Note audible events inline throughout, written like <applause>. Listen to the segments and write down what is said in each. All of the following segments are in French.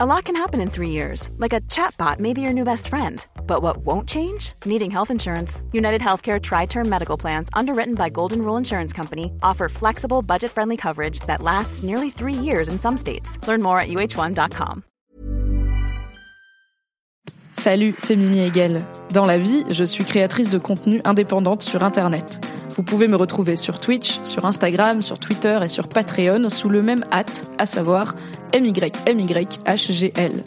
A lot can happen in three years, like a chatbot may be your new best friend. But what won't change? Needing health insurance. United Healthcare Tri Term Medical Plans, underwritten by Golden Rule Insurance Company, offer flexible, budget friendly coverage that lasts nearly three years in some states. Learn more at uh1.com. Salut, c'est Mimi Hegel. Dans la vie, je suis créatrice de contenu indépendante sur Internet. Vous pouvez me retrouver sur Twitch, sur Instagram, sur Twitter et sur Patreon sous le même hâte, à savoir MYMYHGL.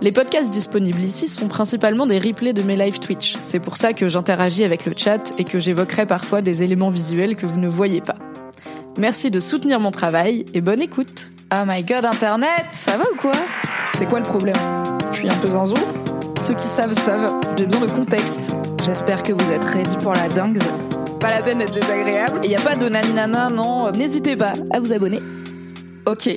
Les podcasts disponibles ici sont principalement des replays de mes live Twitch. C'est pour ça que j'interagis avec le chat et que j'évoquerai parfois des éléments visuels que vous ne voyez pas. Merci de soutenir mon travail et bonne écoute. Oh my god, Internet, ça va ou quoi? C'est quoi le problème? Je suis un peu zinzou Ceux qui savent savent, j'ai besoin de contexte. J'espère que vous êtes ready pour la dingue. Pas la peine d'être désagréable. Il n'y a pas de naninana, non. N'hésitez pas à vous abonner. Ok.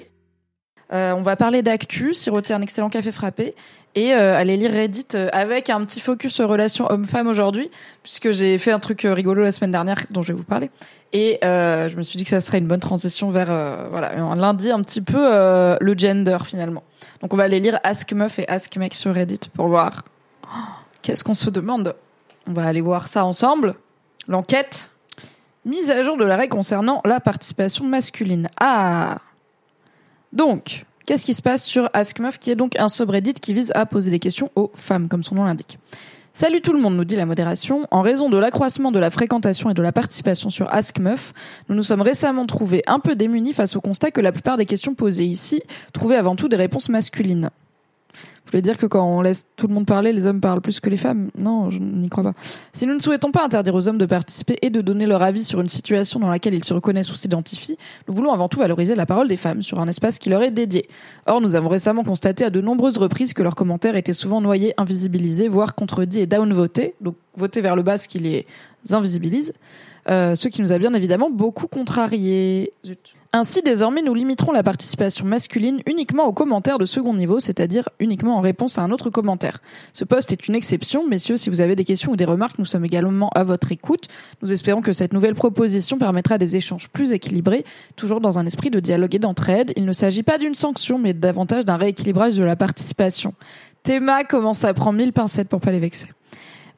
Euh, on va parler d'actu, siroter un excellent café frappé et euh, aller lire Reddit euh, avec un petit focus sur relation homme-femme aujourd'hui, puisque j'ai fait un truc rigolo la semaine dernière dont je vais vous parler. Et je me suis dit que ça serait une bonne transition vers voilà un lundi un petit peu le gender finalement. Donc on va aller lire Ask Meuf et Ask Mec sur Reddit pour voir oh, qu'est-ce qu'on se demande? On va aller voir ça ensemble. L'enquête. Mise à jour de l'arrêt concernant la participation masculine. Ah donc, qu'est-ce qui se passe sur AskMeuf, qui est donc un subreddit qui vise à poser des questions aux femmes, comme son nom l'indique. Salut tout le monde, nous dit la modération. En raison de l'accroissement de la fréquentation et de la participation sur AskMeuf, nous nous sommes récemment trouvés un peu démunis face au constat que la plupart des questions posées ici trouvaient avant tout des réponses masculines. Vous voulez dire que quand on laisse tout le monde parler, les hommes parlent plus que les femmes? Non, je n'y crois pas. Si nous ne souhaitons pas interdire aux hommes de participer et de donner leur avis sur une situation dans laquelle ils se reconnaissent ou s'identifient, nous voulons avant tout valoriser la parole des femmes sur un espace qui leur est dédié. Or, nous avons récemment constaté à de nombreuses reprises que leurs commentaires étaient souvent noyés, invisibilisés, voire contredits et downvotés, donc votés vers le bas, ce qui les invisibilise, euh, ce qui nous a bien évidemment beaucoup contrariés. Zut. Ainsi, désormais, nous limiterons la participation masculine uniquement aux commentaires de second niveau, c'est-à-dire uniquement en réponse à un autre commentaire. Ce poste est une exception, messieurs, si vous avez des questions ou des remarques, nous sommes également à votre écoute. Nous espérons que cette nouvelle proposition permettra des échanges plus équilibrés, toujours dans un esprit de dialogue et d'entraide. Il ne s'agit pas d'une sanction, mais davantage d'un rééquilibrage de la participation. Théma commence à prendre mille pincettes pour pas les vexer?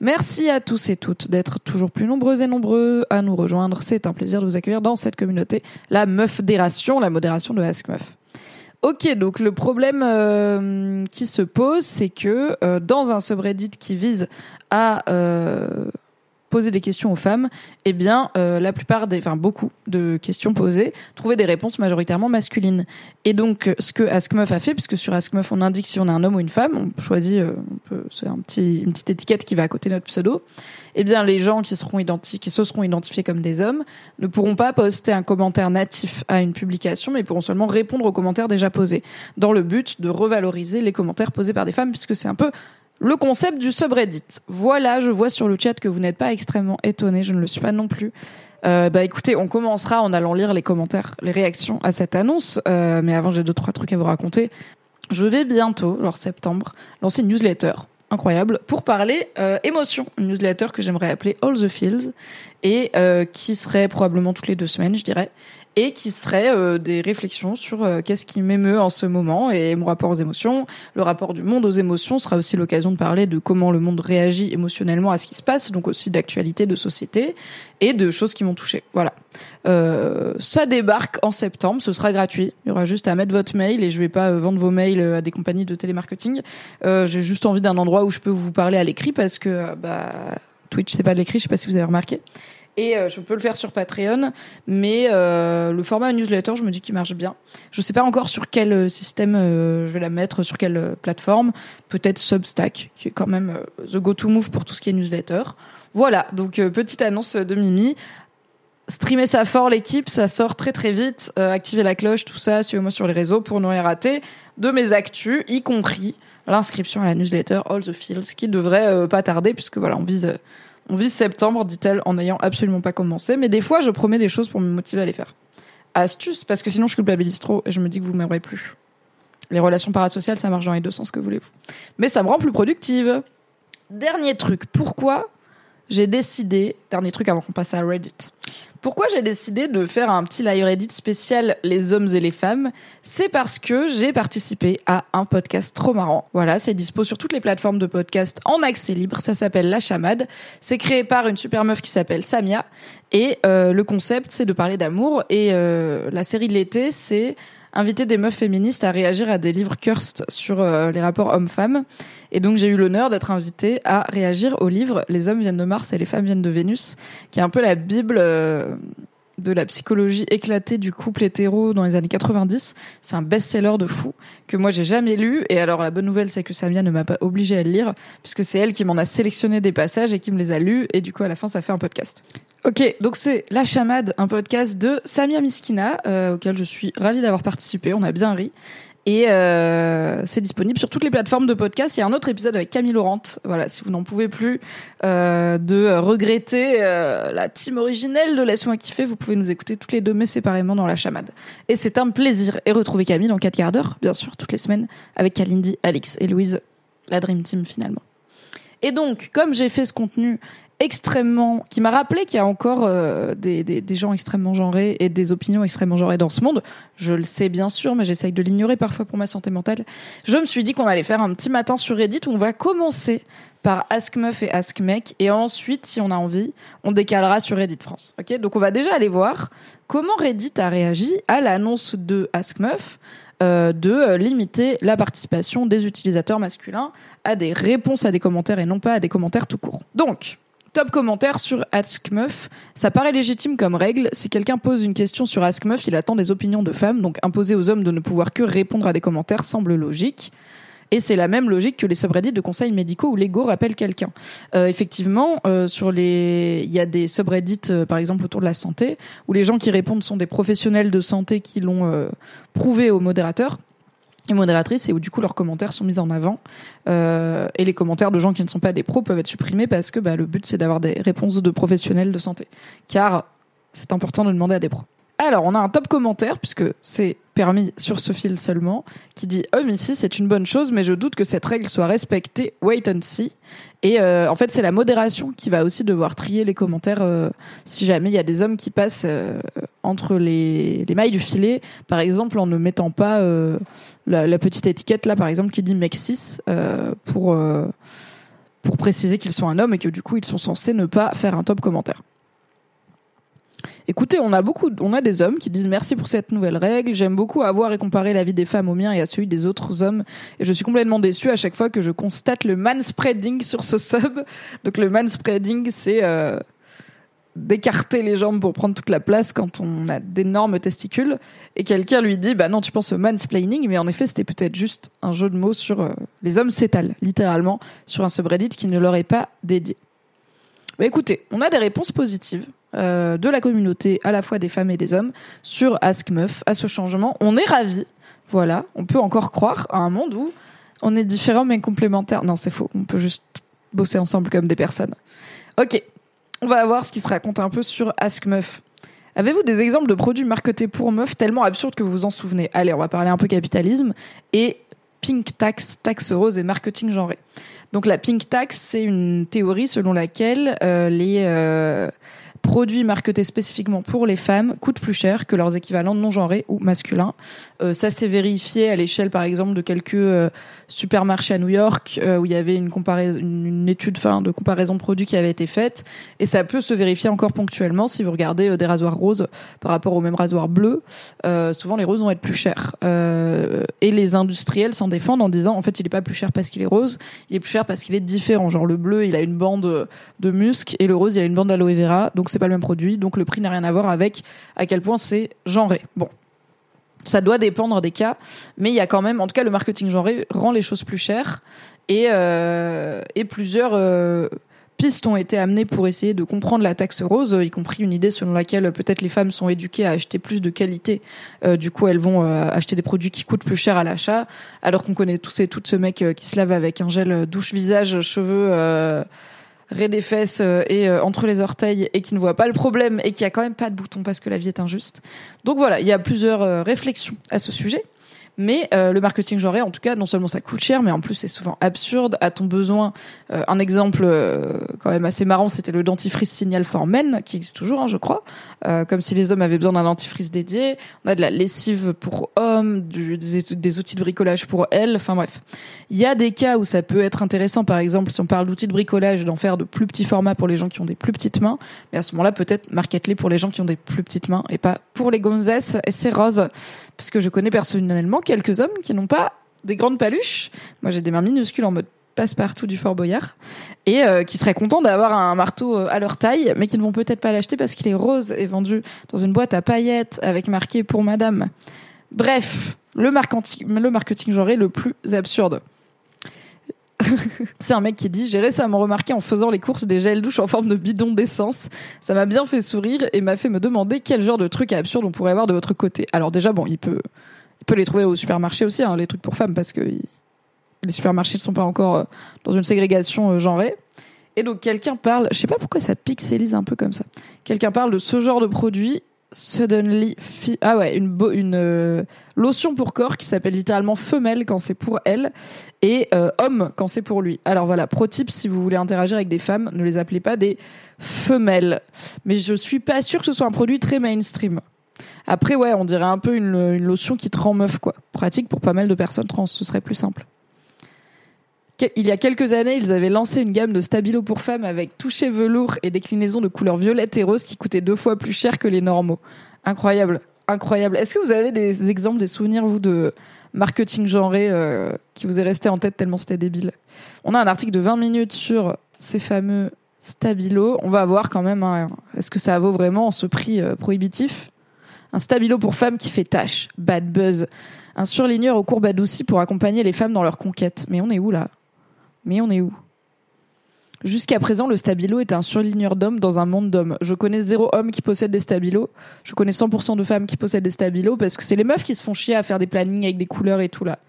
Merci à tous et toutes d'être toujours plus nombreux et nombreux à nous rejoindre. C'est un plaisir de vous accueillir dans cette communauté, la Meufdération, la modération de Ask Meuf. Ok, donc le problème euh, qui se pose, c'est que euh, dans un subreddit qui vise à euh, poser des questions aux femmes, eh bien, euh, la plupart des, enfin beaucoup de questions posées trouvaient des réponses majoritairement masculines. Et donc, ce que AskMeuf a fait, puisque sur AskMeuf on indique si on est un homme ou une femme, on choisit, euh, c'est un petit, une petite étiquette qui va à côté de notre pseudo. Eh bien, les gens qui seront identifiés, qui se seront identifiés comme des hommes, ne pourront pas poster un commentaire natif à une publication, mais pourront seulement répondre aux commentaires déjà posés, dans le but de revaloriser les commentaires posés par des femmes, puisque c'est un peu le concept du subreddit. Voilà, je vois sur le chat que vous n'êtes pas extrêmement étonné, je ne le suis pas non plus. Euh, bah écoutez, on commencera en allant lire les commentaires, les réactions à cette annonce. Euh, mais avant, j'ai deux trois trucs à vous raconter. Je vais bientôt, genre septembre, lancer une newsletter incroyable pour parler euh, émotion, une newsletter que j'aimerais appeler All the Feels et qui serait probablement toutes les deux semaines, je dirais, et qui serait euh, des réflexions sur euh, qu'est-ce qui m'émeut en ce moment et mon rapport aux émotions. Le rapport du monde aux émotions sera aussi l'occasion de parler de comment le monde réagit émotionnellement à ce qui se passe, donc aussi d'actualité, de société et de choses qui m'ont touché. Voilà. Euh, ça débarque en septembre, ce sera gratuit. Il y aura juste à mettre votre mail et je vais pas vendre vos mails à des compagnies de télémarketing. J'ai juste envie d'un endroit où je peux vous parler à l'écrit parce que bah Twitch c'est pas de l'écrit, je sais pas si vous avez remarqué. Et euh, je peux le faire sur Patreon, mais euh, le format newsletter, je me dis qu'il marche bien. Je sais pas encore sur quel euh, système je vais la mettre, sur quelle plateforme. Peut-être Substack, qui est quand même the go-to move pour tout ce qui est newsletter. Voilà, donc petite annonce de Mimi. Streamer ça fort l'équipe, ça sort très très vite. activez la cloche, tout ça, suivez-moi sur les réseaux pour ne rien rater de mes actus, y compris l'inscription à la newsletter All the Fields, qui devrait pas tarder puisque voilà, on vise on vit septembre, dit-elle, en n'ayant absolument pas commencé. Mais des fois, je promets des choses pour me motiver à les faire. Astuce, parce que sinon je culpabilise trop et je me dis que vous m'aimerez plus. Les relations parasociales, ça marche dans les deux sens, que voulez-vous. Mais ça me rend plus productive. Dernier truc, pourquoi j'ai décidé, dernier truc avant qu'on passe à Reddit, Pourquoi j'ai décidé de faire un petit live Reddit spécial les hommes et les femmes? C'est parce que j'ai participé à un podcast trop marrant. Voilà, c'est dispo sur toutes les plateformes de podcast en accès libre. Ça s'appelle La Chamade. C'est créé par une super meuf qui s'appelle Samia. Et euh, le concept, c'est de parler d'amour. Et euh, la série de l'été, c'est inviter des meufs féministes à réagir à des livres cursed sur euh, les rapports hommes-femmes. Et donc j'ai eu l'honneur d'être invitée à réagir au livre Les hommes viennent de Mars et les femmes viennent de Vénus, qui est un peu la bible euh, de la psychologie éclatée du couple hétéro dans les années 90. C'est un best-seller de fou que moi j'ai jamais lu. Et alors la bonne nouvelle, c'est que Samia ne m'a pas obligée à le lire puisque c'est elle qui m'en a sélectionné des passages et qui me les a lus. Et du coup, à la fin, ça fait un podcast. Ok, donc c'est La Chamade, un podcast de Samia Miskina euh, auquel je suis ravie d'avoir participé. On a bien ri. Et euh, c'est disponible sur toutes les plateformes de podcast. Il y a un autre épisode avec Camille Laurent. Voilà, si vous n'en pouvez plus euh, de regretter euh, la team originelle de Laisse-moi kiffer, vous pouvez nous écouter toutes les deux mais séparément dans la chamade. Et c'est un plaisir. Et retrouver Camille dans 4 quarts d'heure, bien sûr, toutes les semaines, avec Kalindi, Alix et Louise, la Dream Team finalement. Et donc, comme j'ai fait ce contenu extrêmement, qui m'a rappelé qu'il y a encore euh, des, des, gens extrêmement genrés et des opinions extrêmement genrées dans ce monde. Je le sais bien sûr, mais j'essaye de l'ignorer parfois pour ma santé mentale. Je me suis dit qu'on allait faire un petit matin sur Reddit où on va commencer par Ask Meuf et Ask Mec et ensuite, si on a envie, on décalera sur Reddit France. Ok, donc on va déjà aller voir comment Reddit a réagi à l'annonce de Ask Meuf euh, de euh, limiter la participation des utilisateurs masculins à des réponses à des commentaires et non pas à des commentaires tout court. Donc, Top commentaire sur AskMeuf. Ça paraît légitime comme règle. Si quelqu'un pose une question sur AskMeuf, il attend des opinions de femmes, donc imposer aux hommes de ne pouvoir que répondre à des commentaires semble logique. Et c'est la même logique que les subreddits de conseils médicaux où l'ego rappelle quelqu'un. Euh, effectivement, euh, sur les, il y a des subreddits, euh, par exemple autour de la santé, où les gens qui répondent sont des professionnels de santé qui l'ont euh, prouvé aux modérateurs et modératrices et où du coup leurs commentaires sont mis en avant euh, et les commentaires de gens qui ne sont pas des pros peuvent être supprimés parce que bah, le but c'est d'avoir des réponses de professionnels de santé car c'est important de demander à des pros. Alors, on a un top commentaire, puisque c'est permis sur ce fil seulement, qui dit Homme ici, c'est une bonne chose, mais je doute que cette règle soit respectée. Wait and see. Et euh, en fait, c'est la modération qui va aussi devoir trier les commentaires euh, si jamais il y a des hommes qui passent euh, entre les, les, mailles du filet, par exemple en ne mettant pas la, petite étiquette là, par exemple, qui dit mec 6 euh, pour pour préciser qu'ils sont un homme et que du coup ils sont censés ne pas faire un top commentaire. Écoutez, on a beaucoup, on a des hommes qui disent merci pour cette nouvelle règle. J'aime beaucoup avoir et comparer la vie des femmes au mien et à celui des autres hommes. Et je suis complètement déçue à chaque fois que je constate le manspreading sur ce sub. Donc le manspreading, c'est euh, d'écarter les jambes pour prendre toute la place quand on a d'énormes testicules. Et quelqu'un lui dit, bah non, tu penses au mansplaining, mais en effet, c'était peut-être juste un jeu de mots sur euh, les hommes s'étalent, littéralement, sur un subreddit qui ne leur est pas dédié. Bah écoutez, on a des réponses positives euh, de la communauté, à la fois des femmes et des hommes, sur Ask Meuf, à ce changement. On est ravis. Voilà, on peut encore croire à un monde où on est différents mais complémentaires. Non, c'est faux. On peut juste bosser ensemble comme des personnes. Ok, on va voir ce qui se raconte un peu sur Ask Meuf. Avez-vous des exemples de produits marketés pour meufs tellement absurdes que vous vous en souvenez? Allez, on va parler un peu capitalisme et pink tax, taxe rose et marketing genré. Donc la pink tax, c'est une théorie selon laquelle euh, les euh, produits marketés spécifiquement pour les femmes coûtent plus cher que leurs équivalents non genrés ou masculins. Euh, ça s'est vérifié à l'échelle, par exemple, de quelques euh, supermarchés à New York euh, où il y avait une une étude, fin, de comparaison de produits qui avait été faite, et ça peut se vérifier encore ponctuellement si vous regardez euh, des rasoirs roses par rapport aux mêmes rasoirs bleus. Euh, souvent, les roses vont être plus chères, et les industriels s'en défendent en disant, en fait, il est pas plus cher parce qu'il est rose, il est plus cher parce qu'il est différent. Genre le bleu, il a une bande de musc, et le rose, il a une bande d'aloe vera, donc c'est pas le même produit, donc le prix n'a rien à voir avec à quel point c'est genré. Bon. Ça doit dépendre des cas, mais il y a quand même, en tout cas, le marketing genré rend les choses plus chères et, euh, plusieurs euh, pistes ont été amenées pour essayer de comprendre la taxe rose, y compris une idée selon laquelle peut-être les femmes sont éduquées à acheter plus de qualité. Euh, du coup, elles vont acheter des produits qui coûtent plus cher à l'achat, alors qu'on connaît tous et toutes ce mec qui se lave avec un gel douche visage, cheveux raies des fesses euh, et euh, entre les orteils et qui ne voit pas le problème et qui a quand même pas de bouton parce que la vie est injuste. Donc voilà, il y a plusieurs euh, réflexions à ce sujet. Mais euh, le marketing genré, en tout cas, non seulement ça coûte cher, mais en plus c'est souvent absurde. À ton besoin, euh, un exemple euh, quand même assez marrant, c'était le dentifrice Signal for Men, qui existe toujours, hein, je crois. comme si les hommes avaient besoin d'un dentifrice dédié. On a de la lessive pour hommes, du, des, des, outils de bricolage pour elles. Enfin bref, il y a des cas où ça peut être intéressant. Par exemple, si on parle d'outils de bricolage, d'en faire de plus petits formats pour les gens qui ont des plus petites mains. Mais à ce moment-là, peut-être market-les pour les gens qui ont des plus petites mains et pas pour les gonzesses et c'est rose. Parce que je connais personnellement quelques hommes qui n'ont pas des grandes paluches. Moi, j'ai des mains minuscules en mode passe-partout du Fort Boyard et euh, qui seraient contents d'avoir un marteau euh, à leur taille, mais qui ne vont peut-être pas l'acheter parce qu'il est rose et vendu dans une boîte à paillettes avec marqué pour madame. Bref, le marketing, le marketing le plus absurde. <laughs> c'est un mec qui dit J'ai récemment remarqué en faisant les courses des gels douche en forme de bidon d'essence. Ça m'a bien fait sourire et m'a fait me demander quel genre de trucs absurdes on pourrait avoir de votre côté. Alors, déjà, bon, il peut, il peut les trouver au supermarché aussi, hein, les trucs pour femmes, parce que les supermarchés ne sont pas encore euh, dans une ségrégation euh, genrée. Et donc, quelqu'un parle, je sais pas pourquoi ça pixelise un peu comme ça. Quelqu'un parle de ce genre de produit Suddenly ah ouais une euh, lotion pour corps qui s'appelle littéralement femelle quand c'est pour elle et homme quand c'est pour lui. Alors voilà, pro tip si vous voulez interagir avec des femmes, ne les appelez pas des femelles. Mais je suis pas sûre que ce soit un produit très mainstream. Après ouais, on dirait un peu une, lotion qui te rend meuf quoi. Pratique pour pas mal de personnes trans, ce serait plus simple il y a quelques années, ils avaient lancé une gamme de stabilo pour femmes avec toucher velours et déclinaison de couleurs violette et rose qui coûtaient deux fois plus cher que les normaux. Incroyable, incroyable. Est-ce que vous avez des exemples, des souvenirs, vous, de marketing genré euh, qui vous est resté en tête tellement c'était débile? On a un article de 20 minutes sur ces fameux stabilo. On va voir quand même, hein, est-ce que ça vaut vraiment ce prix euh, prohibitif? Un stabilo pour femmes qui fait tâche, bad buzz. Un surligneur aux courbes adoucies pour accompagner les femmes dans leur conquête. Mais on est où là? Mais on est où? Jusqu'à présent, le stabilo est un surligneur d'hommes dans un monde d'hommes. Je connais zéro homme qui possède des stabilos. Je connais 100% de femmes qui possèdent des stabilos parce que c'est les meufs qui se font chier à faire des plannings avec des couleurs et tout là.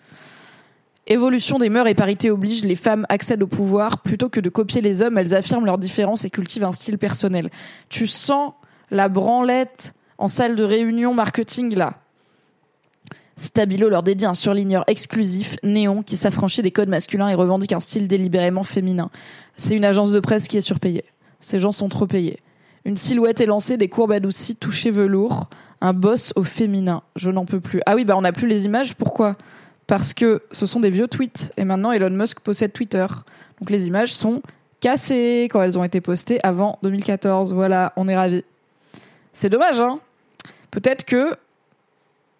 Évolution des mœurs et parité oblige, les femmes accèdent au pouvoir. Plutôt que de copier les hommes, elles affirment leurs différences et cultivent un style personnel. Tu sens la branlette en salle de réunion marketing là. Stabilo leur dédie un surligneur exclusif, néon, qui s'affranchit des codes masculins et revendique un style délibérément féminin. C'est une agence de presse qui est surpayée. Ces gens sont trop payés. Une silhouette est lancée, des courbes adoucies, touchées velours, un boss au féminin. Je n'en peux plus. Ah oui, bah on n'a plus les images. Pourquoi? Parce que ce sont des vieux tweets et maintenant Elon Musk possède Twitter. Donc les images sont cassées quand elles ont été postées avant 2014. Voilà, on est ravis. C'est dommage, hein Peut-être que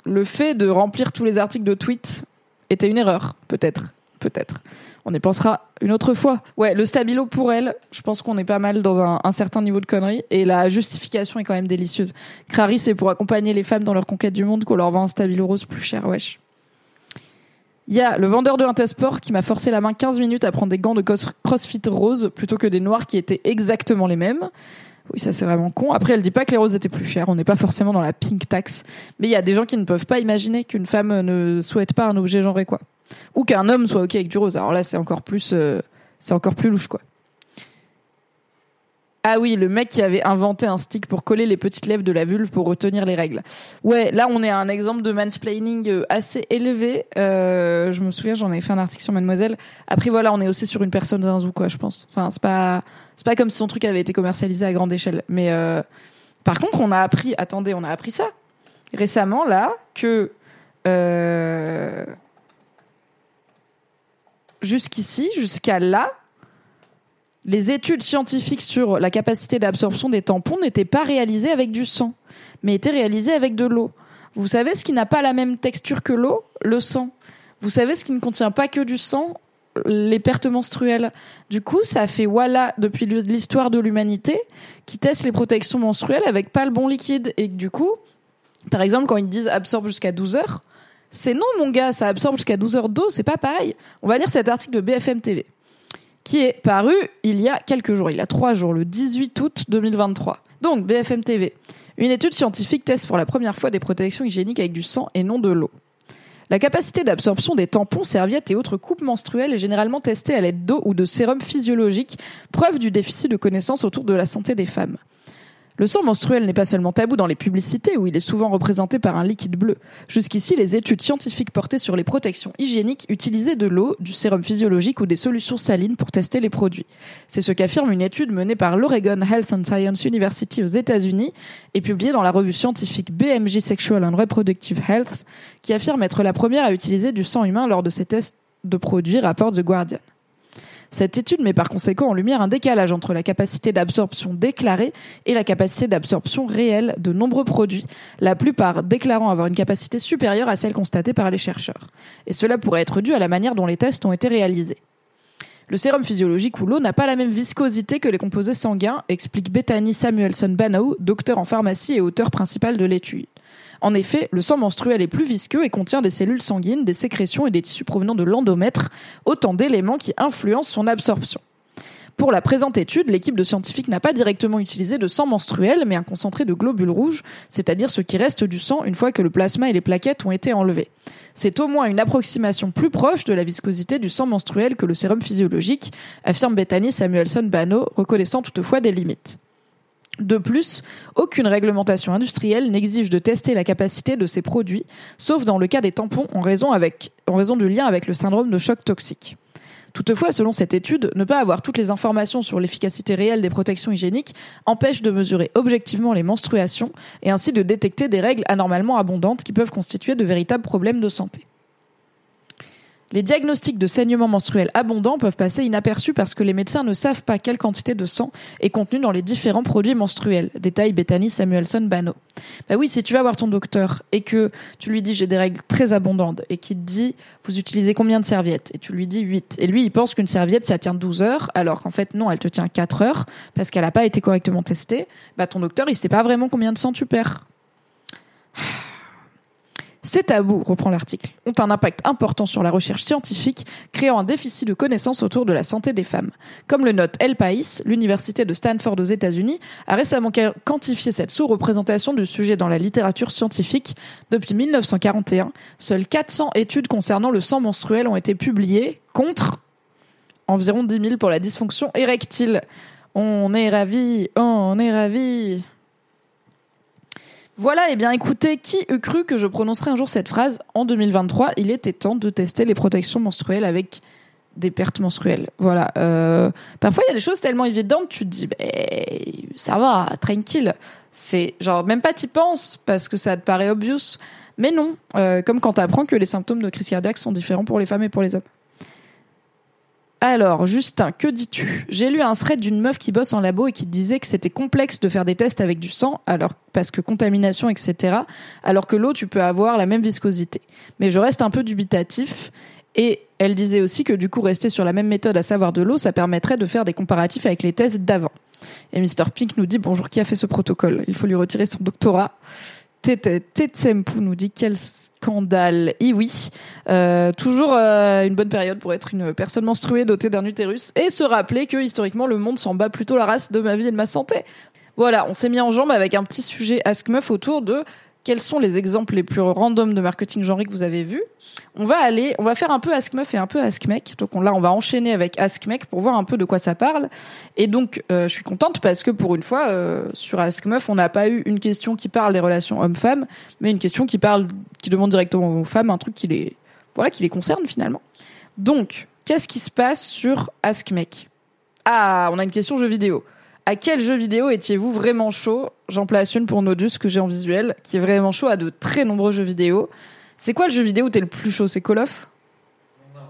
le fait de remplir tous les articles de tweets était une erreur, peut-être, peut-être. On y pensera une autre fois. Ouais, le stabilo pour elle, je pense qu'on est pas mal dans un, certain niveau de conneries et la justification est quand même délicieuse. Crary, c'est pour accompagner les femmes dans leur conquête du monde qu'on leur vend un stabilo rose plus cher, wesh. Il y a le vendeur de Intersport qui m'a forcé la main 15 minutes à prendre des gants de CrossFit rose plutôt que des noirs qui étaient exactement les mêmes. Oui, ça c'est vraiment con. Après, elle dit pas que les roses étaient plus chères. On n'est pas forcément dans la pink tax. Mais il y a des gens qui ne peuvent pas imaginer qu'une femme ne souhaite pas un objet genré, quoi. Ou qu'un homme soit ok avec du rose. Alors là, c'est encore plus, euh, c'est encore plus louche, quoi. Ah oui, le mec qui avait inventé un stick pour coller les petites lèvres de la vulve pour retenir les règles. Ouais, là on est à un exemple de mansplaining euh, assez élevé. Euh, je me souviens, j'en ai fait un article sur Mademoiselle. Après voilà, on est aussi sur une personne zinzou quoi, je pense. Enfin, c'est pas c'est pas comme si son truc avait été commercialisé à grande échelle. Mais euh, par contre, on a appris. Attendez, on a appris ça récemment là que euh, jusqu'ici, jusqu'à là, les études scientifiques sur la capacité d'absorption des tampons n'étaient pas réalisées avec du sang, mais étaient réalisées avec de l'eau. Vous savez ce qui n'a pas la même texture que l'eau? Le sang. Vous savez ce qui ne contient pas que du sang? Les pertes menstruelles. Du coup, ça fait voilà depuis l'histoire de l'humanité qui teste les protections menstruelles avec pas le bon liquide et du coup, par exemple, quand ils disent absorbe jusqu'à 12 heures, c'est non mon gars, ça absorbe jusqu'à 12 heures d'eau, c'est pas pareil. On va lire cet article de BFM TV qui est paru il y a quelques jours, il y a trois jours, le 18 août 2023. Donc, BFM TV. Une étude scientifique teste pour la première fois des protections hygiéniques avec du sang et non de l'eau. La capacité d'absorption des tampons, serviettes et autres coupes menstruelles est généralement testée à l'aide d'eau ou de sérum physiologique, preuve du déficit de connaissances autour de la santé des femmes. Le sang menstruel n'est pas seulement tabou dans les publicités où il est souvent représenté par un liquide bleu. Jusqu'ici, les études scientifiques portaient sur les protections hygiéniques utilisaient de l'eau, du sérum physiologique ou des solutions salines pour tester les produits. C'est ce qu'affirme une étude menée par l'Oregon Health and Science University aux États-Unis et publiée dans la revue scientifique BMJ Sexual and Reproductive Health, qui affirme être la première à utiliser du sang humain lors de ses tests de produits, rapporte The Guardian. Cette étude met par conséquent en lumière un décalage entre la capacité d'absorption déclarée et la capacité d'absorption réelle de nombreux produits, la plupart déclarant avoir une capacité supérieure à celle constatée par les chercheurs. Et cela pourrait être dû à la manière dont les tests ont été réalisés. Le sérum physiologique ou l'eau n'a pas la même viscosité que les composés sanguins, explique Bethany Samuelson Banau, docteur en pharmacie et auteur principal de l'étude. En effet, le sang menstruel est plus visqueux et contient des cellules sanguines, des sécrétions et des tissus provenant de l'endomètre, autant d'éléments qui influencent son absorption. Pour la présente étude, l'équipe de scientifiques n'a pas directement utilisé de sang menstruel, mais un concentré de globules rouges, c'est-à-dire ce qui reste du sang une fois que le plasma et les plaquettes ont été enlevés. C'est au moins une approximation plus proche de la viscosité du sang menstruel que le sérum physiologique, affirme Bethany Samuelson Bano, reconnaissant toutefois des limites. De plus, aucune réglementation industrielle n'exige de tester la capacité de ces produits, sauf dans le cas des tampons en raison, du lien avec le syndrome de choc toxique. Toutefois, selon cette étude, ne pas avoir toutes les informations sur l'efficacité réelle des protections hygiéniques empêche de mesurer objectivement les menstruations et ainsi de détecter des règles anormalement abondantes qui peuvent constituer de véritables problèmes de santé. Les diagnostics de saignement menstruel abondant peuvent passer inaperçus parce que les médecins ne savent pas quelle quantité de sang est contenue dans les différents produits menstruels. Détaille Bethany Samuelson Bano. Bah oui, si tu vas voir ton docteur et que tu lui dis j'ai des règles très abondantes et qu'il te dit vous utilisez combien de serviettes? Et tu lui dis 8 et lui il pense qu'une serviette ça tient 12 heures alors qu'en fait non, elle te tient 4 heures parce qu'elle n'a pas été correctement testée, bah ton docteur il sait pas vraiment combien de sang tu perds. Ces tabous, reprend l'article, ont un impact important sur la recherche scientifique, créant un déficit de connaissances autour de la santé des femmes. Comme le note El País, l'université de Stanford aux États-Unis a récemment quantifié cette sous-représentation du sujet dans la littérature scientifique. Depuis 1941, seules 400 études concernant le sang menstruel ont été publiées contre environ 10 000 pour la dysfonction érectile. On est ravis, on est ravis. Voilà, et eh bien écoutez, qui eût cru que je prononcerais un jour cette phrase En 2023, il était temps de tester les protections menstruelles avec des pertes menstruelles. Voilà. Euh, parfois, il y a des choses tellement évidentes, tu te dis, ça va, tranquille. C'est genre, même pas t'y penses parce que ça te paraît obvious. Mais non, euh, comme quand t'apprends que les symptômes de crise cardiaque sont différents pour les femmes et pour les hommes. Alors, Justin, que dis-tu? J'ai lu un thread d'une meuf qui bosse en labo et qui disait que c'était complexe de faire des tests avec du sang, alors parce que contamination, etc. Alors que l'eau, tu peux avoir la même viscosité. Mais je reste un peu dubitatif. Et elle disait aussi que du coup, rester sur la même méthode, à savoir de l'eau, ça permettrait de faire des comparatifs avec les tests d'avant. Et Mr. Pink nous dit bonjour, qui a fait ce protocole? Il faut lui retirer son doctorat. Tetsempu nous dit quel scandale. Et oui, euh, toujours euh, une bonne période pour être une personne menstruée dotée d'un utérus et se rappeler que historiquement le monde s'en bat plutôt la race de ma vie et de ma santé. Voilà, on s'est mis en jambe avec un petit sujet Ask Meuf autour de quels sont les exemples les plus random de marketing genré que vous avez vus. On va aller, on va faire un peu Ask Meuf et un peu Ask Mec. Donc là, on va enchaîner avec Ask Mec pour voir un peu de quoi ça parle. Et donc, euh, je suis contente parce que pour une fois, euh, sur Ask Meuf, on n'a pas eu une question qui parle des relations hommes-femmes, mais une question qui parle, qui demande directement aux femmes un truc qui les, voilà, qui les concerne finalement. Donc, qu'est-ce qui se passe sur Ask Mec? Ah, on a une question jeu vidéo. À quel jeu vidéo étiez-vous vraiment chaud? J'en place une pour Nodus que j'ai en visuel, qui est vraiment chaud à de très nombreux jeux vidéo. C'est quoi le jeu vidéo où t'es le plus chaud? C'est Call of? Non,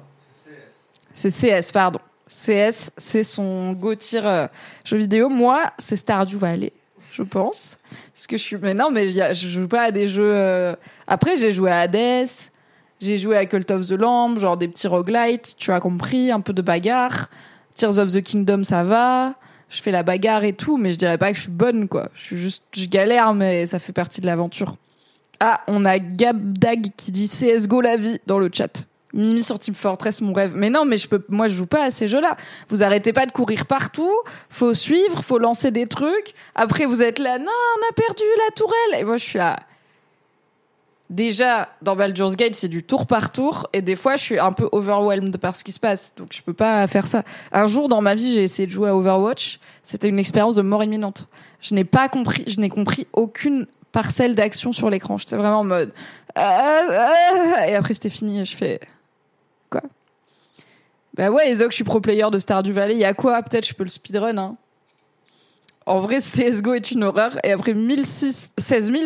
c'est CS. C'est CS, pardon. CS, c'est son go euh, jeu vidéo. Moi, c'est Stardew Valley, je pense. Parce que je suis. Mais non, mais je joue pas à des jeux. Euh, après, j'ai joué à Hades. J'ai joué à Cult of the Lamb, genre des petits roguelites, tu as compris, un peu de bagarre. Tears of the Kingdom, ça va je fais la bagarre et tout, mais je dirais pas que je suis bonne, quoi. Je suis juste, je galère, mais ça fait partie de l'aventure. Ah, on a Gabdag qui dit CSGO la vie dans le chat. Mimi sur Team Fortress, mon rêve. Mais non, mais je peux, moi, je joue pas à ces jeux-là. Vous arrêtez pas de courir partout. Faut suivre, faut lancer des trucs. Après, vous êtes là, non, on a perdu la tourelle. Et moi, je suis là. Déjà dans Baldur's Gate c'est du tour par tour et des fois je suis un peu overwhelmed par ce qui se passe donc je peux pas faire ça. Un jour dans ma vie j'ai essayé de jouer à Overwatch, c'était une expérience de mort imminente. Je n'ai pas compris, je n'ai compris aucune parcelle d'action sur l'écran. J'étais vraiment en mode euh, euh, et après c'était fini je fais quoi? Bah ouais, Ezok, je suis pro player de Stardew Valley, il y a quoi? Peut-être je peux le speedrun hein. En vrai, CSGO est une horreur. Et après 16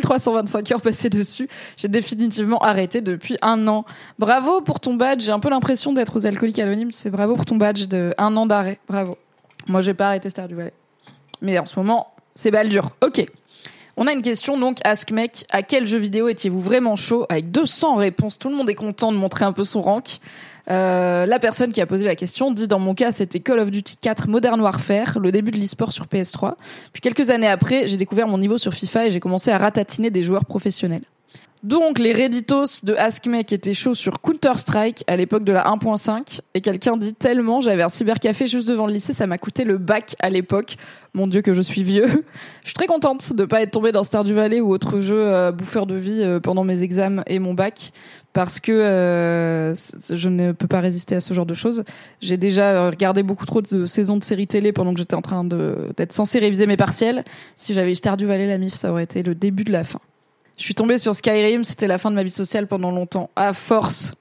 325 heures passées dessus, j'ai définitivement arrêté depuis un an. Bravo pour ton badge. J'ai un peu l'impression d'être aux alcooliques anonymes. C'est bravo pour ton badge de un an d'arrêt. Bravo. Moi, j'ai pas arrêté Stardew Valley. Mais en ce moment, c'est balle dur. Ok. On a une question donc, Ask Mec, à quel jeu vidéo étiez-vous vraiment chaud Avec 200 réponses, tout le monde est content de montrer un peu son rank. Euh, la personne qui a posé la question dit dans mon cas c'était Call of Duty 4 Modern Warfare, le début de l'e-sport sur PS3. Puis quelques années après, j'ai découvert mon niveau sur FIFA et j'ai commencé à ratatiner des joueurs professionnels. Donc les Redditos de AskMec étaient chauds sur Counter-Strike à l'époque de la 1.5 et quelqu'un dit tellement j'avais un cybercafé juste devant le lycée, ça m'a coûté le bac à l'époque. Mon dieu que je suis vieux. <laughs> Je suis très contente de pas être tombée dans Star du Valais ou autre jeu euh, bouffeur de vie euh, pendant mes examens et mon bac parce que euh, je ne peux pas résister à ce genre de choses. J'ai déjà regardé beaucoup trop de saisons de séries télé pendant que j'étais en train d'être censée réviser mes partiels. Si j'avais eu Star du Valais la MIF, ça aurait été le début de la fin. Je suis tombée sur Skyrim, c'était la fin de ma vie sociale pendant longtemps. À force.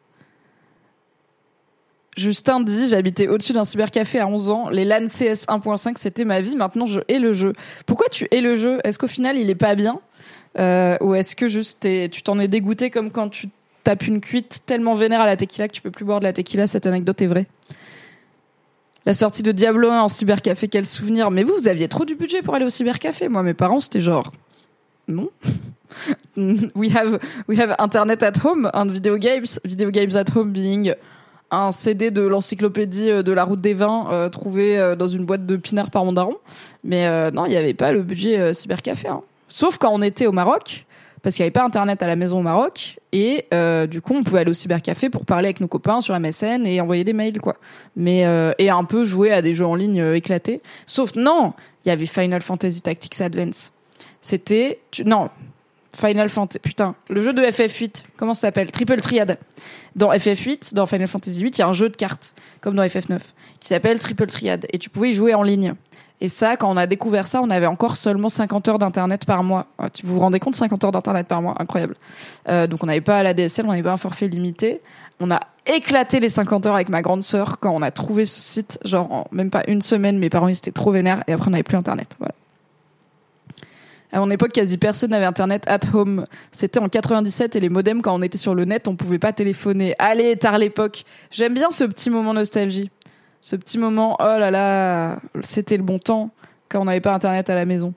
Justin dit, j'habitais au-dessus d'un cybercafé à 11 ans. Les LAN CS 1.5, c'était ma vie. Maintenant, je hais le jeu. Pourquoi tu hais le jeu? Est-ce qu'au final, il est pas bien? Euh, Ou est-ce que juste tu t'en es dégoûté comme quand tu tapes une cuite tellement vénère à la tequila que tu peux plus boire de la tequila? Cette anecdote est vraie. La sortie de Diablo 1 en cybercafé, quel souvenir. Mais vous, vous aviez trop du budget pour aller au cybercafé. Moi, mes parents, c'était genre... Non <laughs> we have we have internet at home and video games video games at home being un CD de l'encyclopédie euh, de la route des vins euh, trouvé euh, dans une boîte de pinard par mon daron mais non il n'y avait pas le budget cybercafé hein. sauf quand on était au Maroc parce qu'il n'y avait pas internet à la maison au Maroc. Et du coup on pouvait aller au cybercafé pour parler avec nos copains sur MSN et envoyer des mails quoi. Mais et un peu jouer à des jeux en ligne éclatés. Sauf non il y avait Final Fantasy Tactics Advance. C'était non Final Fantasy. Putain, le jeu de FF8, comment ça s'appelle? Triple Triad. Dans FF8, dans Final Fantasy 8, il y a un jeu de cartes, comme dans FF9, qui s'appelle Triple Triad. Et tu pouvais y jouer en ligne. Et ça, quand on a découvert ça, on avait encore seulement 50 heures d'internet par mois. Vous vous rendez compte 50 heures d'internet par mois, incroyable. Euh, donc on n'avait pas la DSL, on n'avait pas un forfait limité. On a éclaté les 50 heures avec ma grande sœur quand on a trouvé ce site, genre en même pas une semaine, mes parents ils étaient trop vénères et après on n'avait plus internet. Voilà. À mon époque, quasi personne n'avait internet at home. C'était en 97 et les modems, quand on était sur le net, on pouvait pas téléphoner. Allez, tard l'époque. J'aime bien ce petit moment nostalgie. Ce petit moment, oh là là, c'était le bon temps quand on n'avait pas internet à la maison.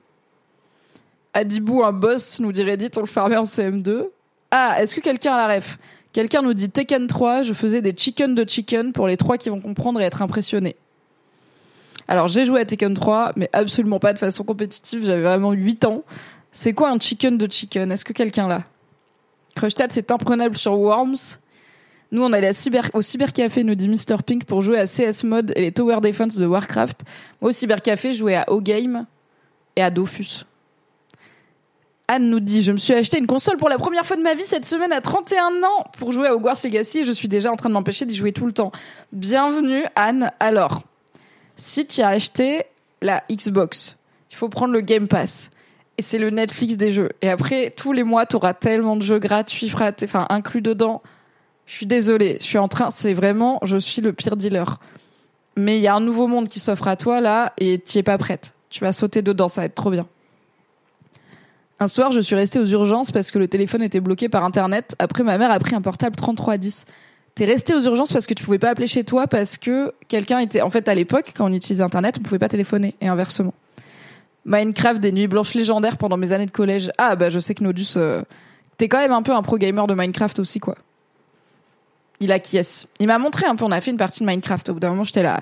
Adibou, un boss, nous dit, on le fermait en CM2. Ah, est-ce que quelqu'un a la ref? Quelqu'un nous dit Tekken 3, je faisais des chicken de chicken pour les trois qui vont comprendre et être impressionnés. Alors j'ai joué à Tekken 3, mais absolument pas de façon compétitive. J'avais vraiment 8 ans. C'est quoi un chicken de chicken? Est-ce que quelqu'un l'a? Crushtat, c'est imprenable sur Worms. Nous, on allait à cyber, au cybercafé, nous dit Mr. Pink, pour jouer à CS Mode et les Tower Defense de Warcraft. Moi, au cybercafé, je jouais à O-Game et à Dofus. Anne nous dit Je me suis acheté une console pour la première fois de ma vie cette semaine à 31 ans pour jouer à Hogwarts Legacy et je suis déjà en train de m'empêcher d'y jouer tout le temps. Bienvenue, Anne. Alors, si tu as acheté la Xbox, il faut prendre le Game Pass. Et c'est le Netflix des jeux. Et après, tous les mois, tu auras tellement de jeux gratuits, enfin, inclus dedans. Je suis désolée. Je suis en train, c'est vraiment, je suis le pire dealer. Mais il y a un nouveau monde qui s'offre à toi, là, et tu es pas prête. Tu vas sauter dedans, ça va être trop bien. Un soir, je suis restée aux urgences parce que le téléphone était bloqué par Internet. Après, ma mère a pris un portable 3310 t'es resté aux urgences parce que tu pouvais pas appeler chez toi parce que quelqu'un était. En fait, à l'époque, quand on utilisait Internet, on pouvait pas téléphoner et inversement. Minecraft, des nuits blanches légendaires pendant mes années de collège. Ah bah je sais que Nodus, euh, t'es quand même un peu un pro gamer de Minecraft aussi quoi. Il acquiesce. Il m'a montré un peu. On a fait une partie de Minecraft. Au bout d'un moment, j'étais là.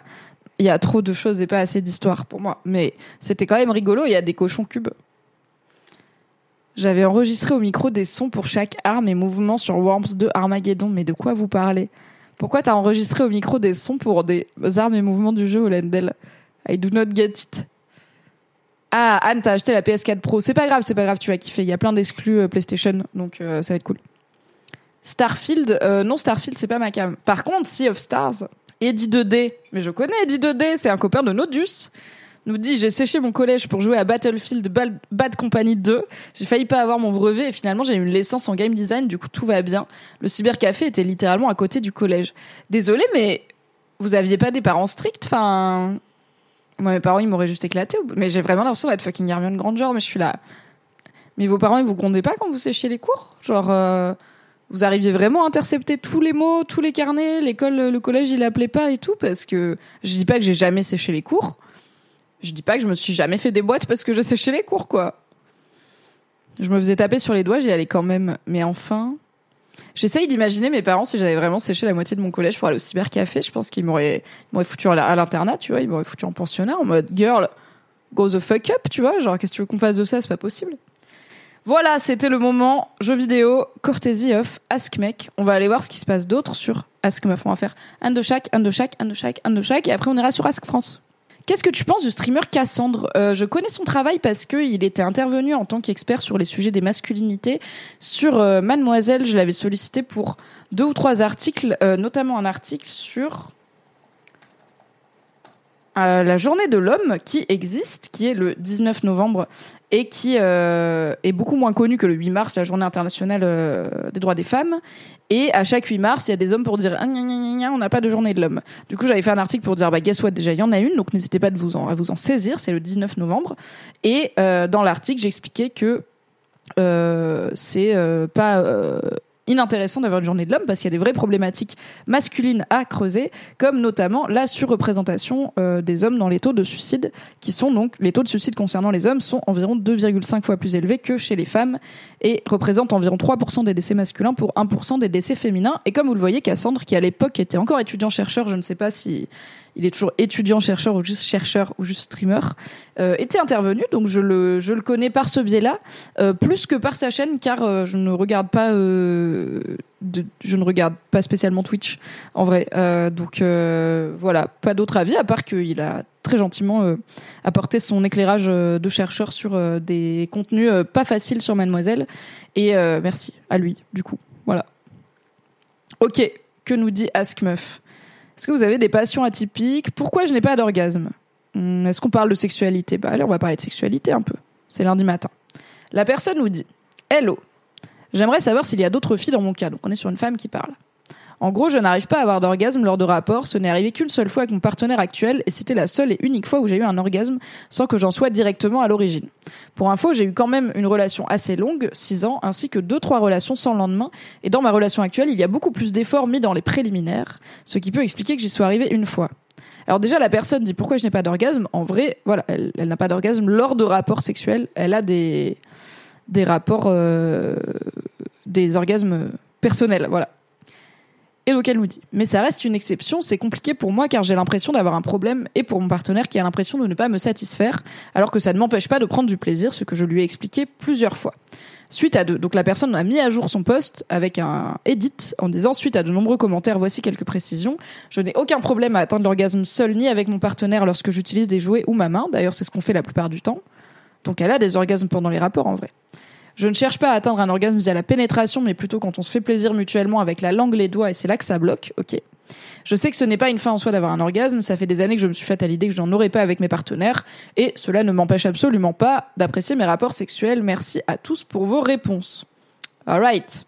Il y a trop de choses et pas assez d'histoires pour moi. Mais c'était quand même rigolo. Il y a des cochons cubes. J'avais enregistré au micro des sons pour chaque arme et mouvement sur Worms 2 Armageddon. Mais de quoi vous parlez? Pourquoi t'as enregistré au micro des sons pour des armes et mouvements du jeu, Olendel? I do not get it. Ah, Anne, t'as acheté la PS4 Pro. C'est pas grave, c'est pas grave, tu vas kiffer. Il y a plein d'exclus euh, PlayStation, donc euh, ça va être cool. Starfield, euh, non Starfield, c'est pas ma cam. Par contre, Sea of Stars, Eddie 2D, mais je connais Eddie 2D, c'est un copain de Nodus nous dit j'ai séché mon collège pour jouer à Battlefield Bad Company 2. J'ai failli pas avoir mon brevet et finalement j'ai eu une licence en game design, du coup tout va bien. Le cybercafé était littéralement à côté du collège. Désolé, mais vous aviez pas des parents stricts? Enfin, moi mes parents ils m'auraient juste éclaté. Mais j'ai vraiment l'impression d'être fucking Hermione Granger, mais je suis là. Mais vos parents ils vous grondaient pas quand vous séchiez les cours? Genre. Euh, vous arriviez vraiment à intercepter tous les mots, tous les carnets, l'école, le collège, il appelait pas et tout, parce que je dis pas que j'ai jamais séché les cours, je dis pas que je me suis jamais fait des boîtes parce que je séchais les cours, quoi. Je me faisais taper sur les doigts, j'y allais quand même. Mais enfin, j'essaye d'imaginer mes parents si j'avais vraiment séché la moitié de mon collège pour aller au cybercafé. Je pense qu'ils m'auraient, foutu à l'internat, tu vois. Ils m'auraient foutu en pensionnat en mode girl, go the fuck up, tu vois. Genre, qu'est-ce que tu veux qu'on fasse de ça? C'est pas possible. Voilà, c'était le moment jeu vidéo courtesy of Ask Mec. On va aller voir ce qui se passe d'autre sur Ask Meuf. On va faire un de chaque, un de chaque, un de chaque, un de chaque, et après on ira sur Ask France. Qu'est-ce que tu penses du streamer Cassandre? Euh, Je connais son travail parce qu'il était intervenu en tant qu'expert sur les sujets des masculinités. Sur euh, Mademoiselle, je l'avais sollicité pour deux ou trois articles, euh, notamment un article sur la journée de l'homme qui existe, qui est le 19 novembre et qui euh, est beaucoup moins connue que le 8 mars, la journée internationale euh, des droits des femmes. Et à chaque 8 mars, il y a des hommes pour dire ah, on n'a pas de journée de l'homme. Du coup, j'avais fait un article pour dire bah guess what, déjà il y en a une, donc n'hésitez pas à vous en, à vous en saisir. C'est le 19 novembre. Et euh, dans l'article, j'expliquais que c'est pas inintéressant d'avoir une journée de l'homme parce qu'il y a des vraies problématiques masculines à creuser, comme notamment la surreprésentation euh, des hommes dans les taux de suicide, qui sont donc les taux de suicide concernant les hommes sont environ 2,5 fois plus élevés que chez les femmes et représentent environ 3% des décès masculins pour 1% des décès féminins. Et comme vous le voyez, Cassandre, qui à l'époque était encore étudiant chercheur, je ne sais pas si il est toujours étudiant chercheur ou juste chercheur ou juste streamer, euh, était intervenu. Donc je le, connais par ce biais-là, euh, plus que par sa chaîne, car euh, je ne regarde pas, je ne regarde pas spécialement Twitch en vrai. donc voilà, pas d'autre avis à part qu'il a très gentiment apporté son éclairage de chercheur sur des contenus pas faciles sur Mademoiselle. Et merci à lui, du coup. Voilà. Ok, que nous dit Ask Meuf? Est-ce que vous avez des passions atypiques? Pourquoi je n'ai pas d'orgasme? Hmm, Est-ce qu'on parle de sexualité? Bah allez, on va parler de sexualité un peu. C'est lundi matin. La personne nous dit Hello, j'aimerais savoir s'il y a d'autres filles dans mon cas. Donc on est sur une femme qui parle. En gros, je n'arrive pas à avoir d'orgasme lors de rapports. Ce n'est arrivé qu'une seule fois avec mon partenaire actuel et c'était la seule et unique fois où j'ai eu un orgasme sans que j'en sois directement à l'origine. Pour info, j'ai eu quand même une relation assez longue, 6 ans, ainsi que deux trois relations sans lendemain. Et dans ma relation actuelle, il y a beaucoup plus d'efforts mis dans les préliminaires, ce qui peut expliquer que j'y sois arrivée une fois. Alors déjà, la personne dit pourquoi je n'ai pas d'orgasme? En vrai, voilà, elle, n'a pas d'orgasme lors de rapports sexuels. Elle a des des rapports, euh, des orgasmes personnels, voilà. Et elle nous dit, mais ça reste une exception, c'est compliqué pour moi car j'ai l'impression d'avoir un problème et pour mon partenaire qui a l'impression de ne pas me satisfaire, alors que ça ne m'empêche pas de prendre du plaisir, ce que je lui ai expliqué plusieurs fois. Suite à deux, donc la personne a mis à jour son post avec un edit en disant suite à de nombreux commentaires, voici quelques précisions. Je n'ai aucun problème à atteindre l'orgasme seul ni avec mon partenaire lorsque j'utilise des jouets ou ma main. D'ailleurs, c'est ce qu'on fait la plupart du temps. Donc elle a des orgasmes pendant les rapports en vrai. Je ne cherche pas à atteindre un orgasme via la pénétration, mais plutôt quand on se fait plaisir mutuellement avec la langue, les doigts, et c'est là que ça bloque. Ok. Je sais que ce n'est pas une fin en soi d'avoir un orgasme. Ça fait des années que je me suis faite à l'idée que je n'en aurais pas avec mes partenaires, et cela ne m'empêche absolument pas d'apprécier mes rapports sexuels. Merci à tous pour vos réponses. Alright.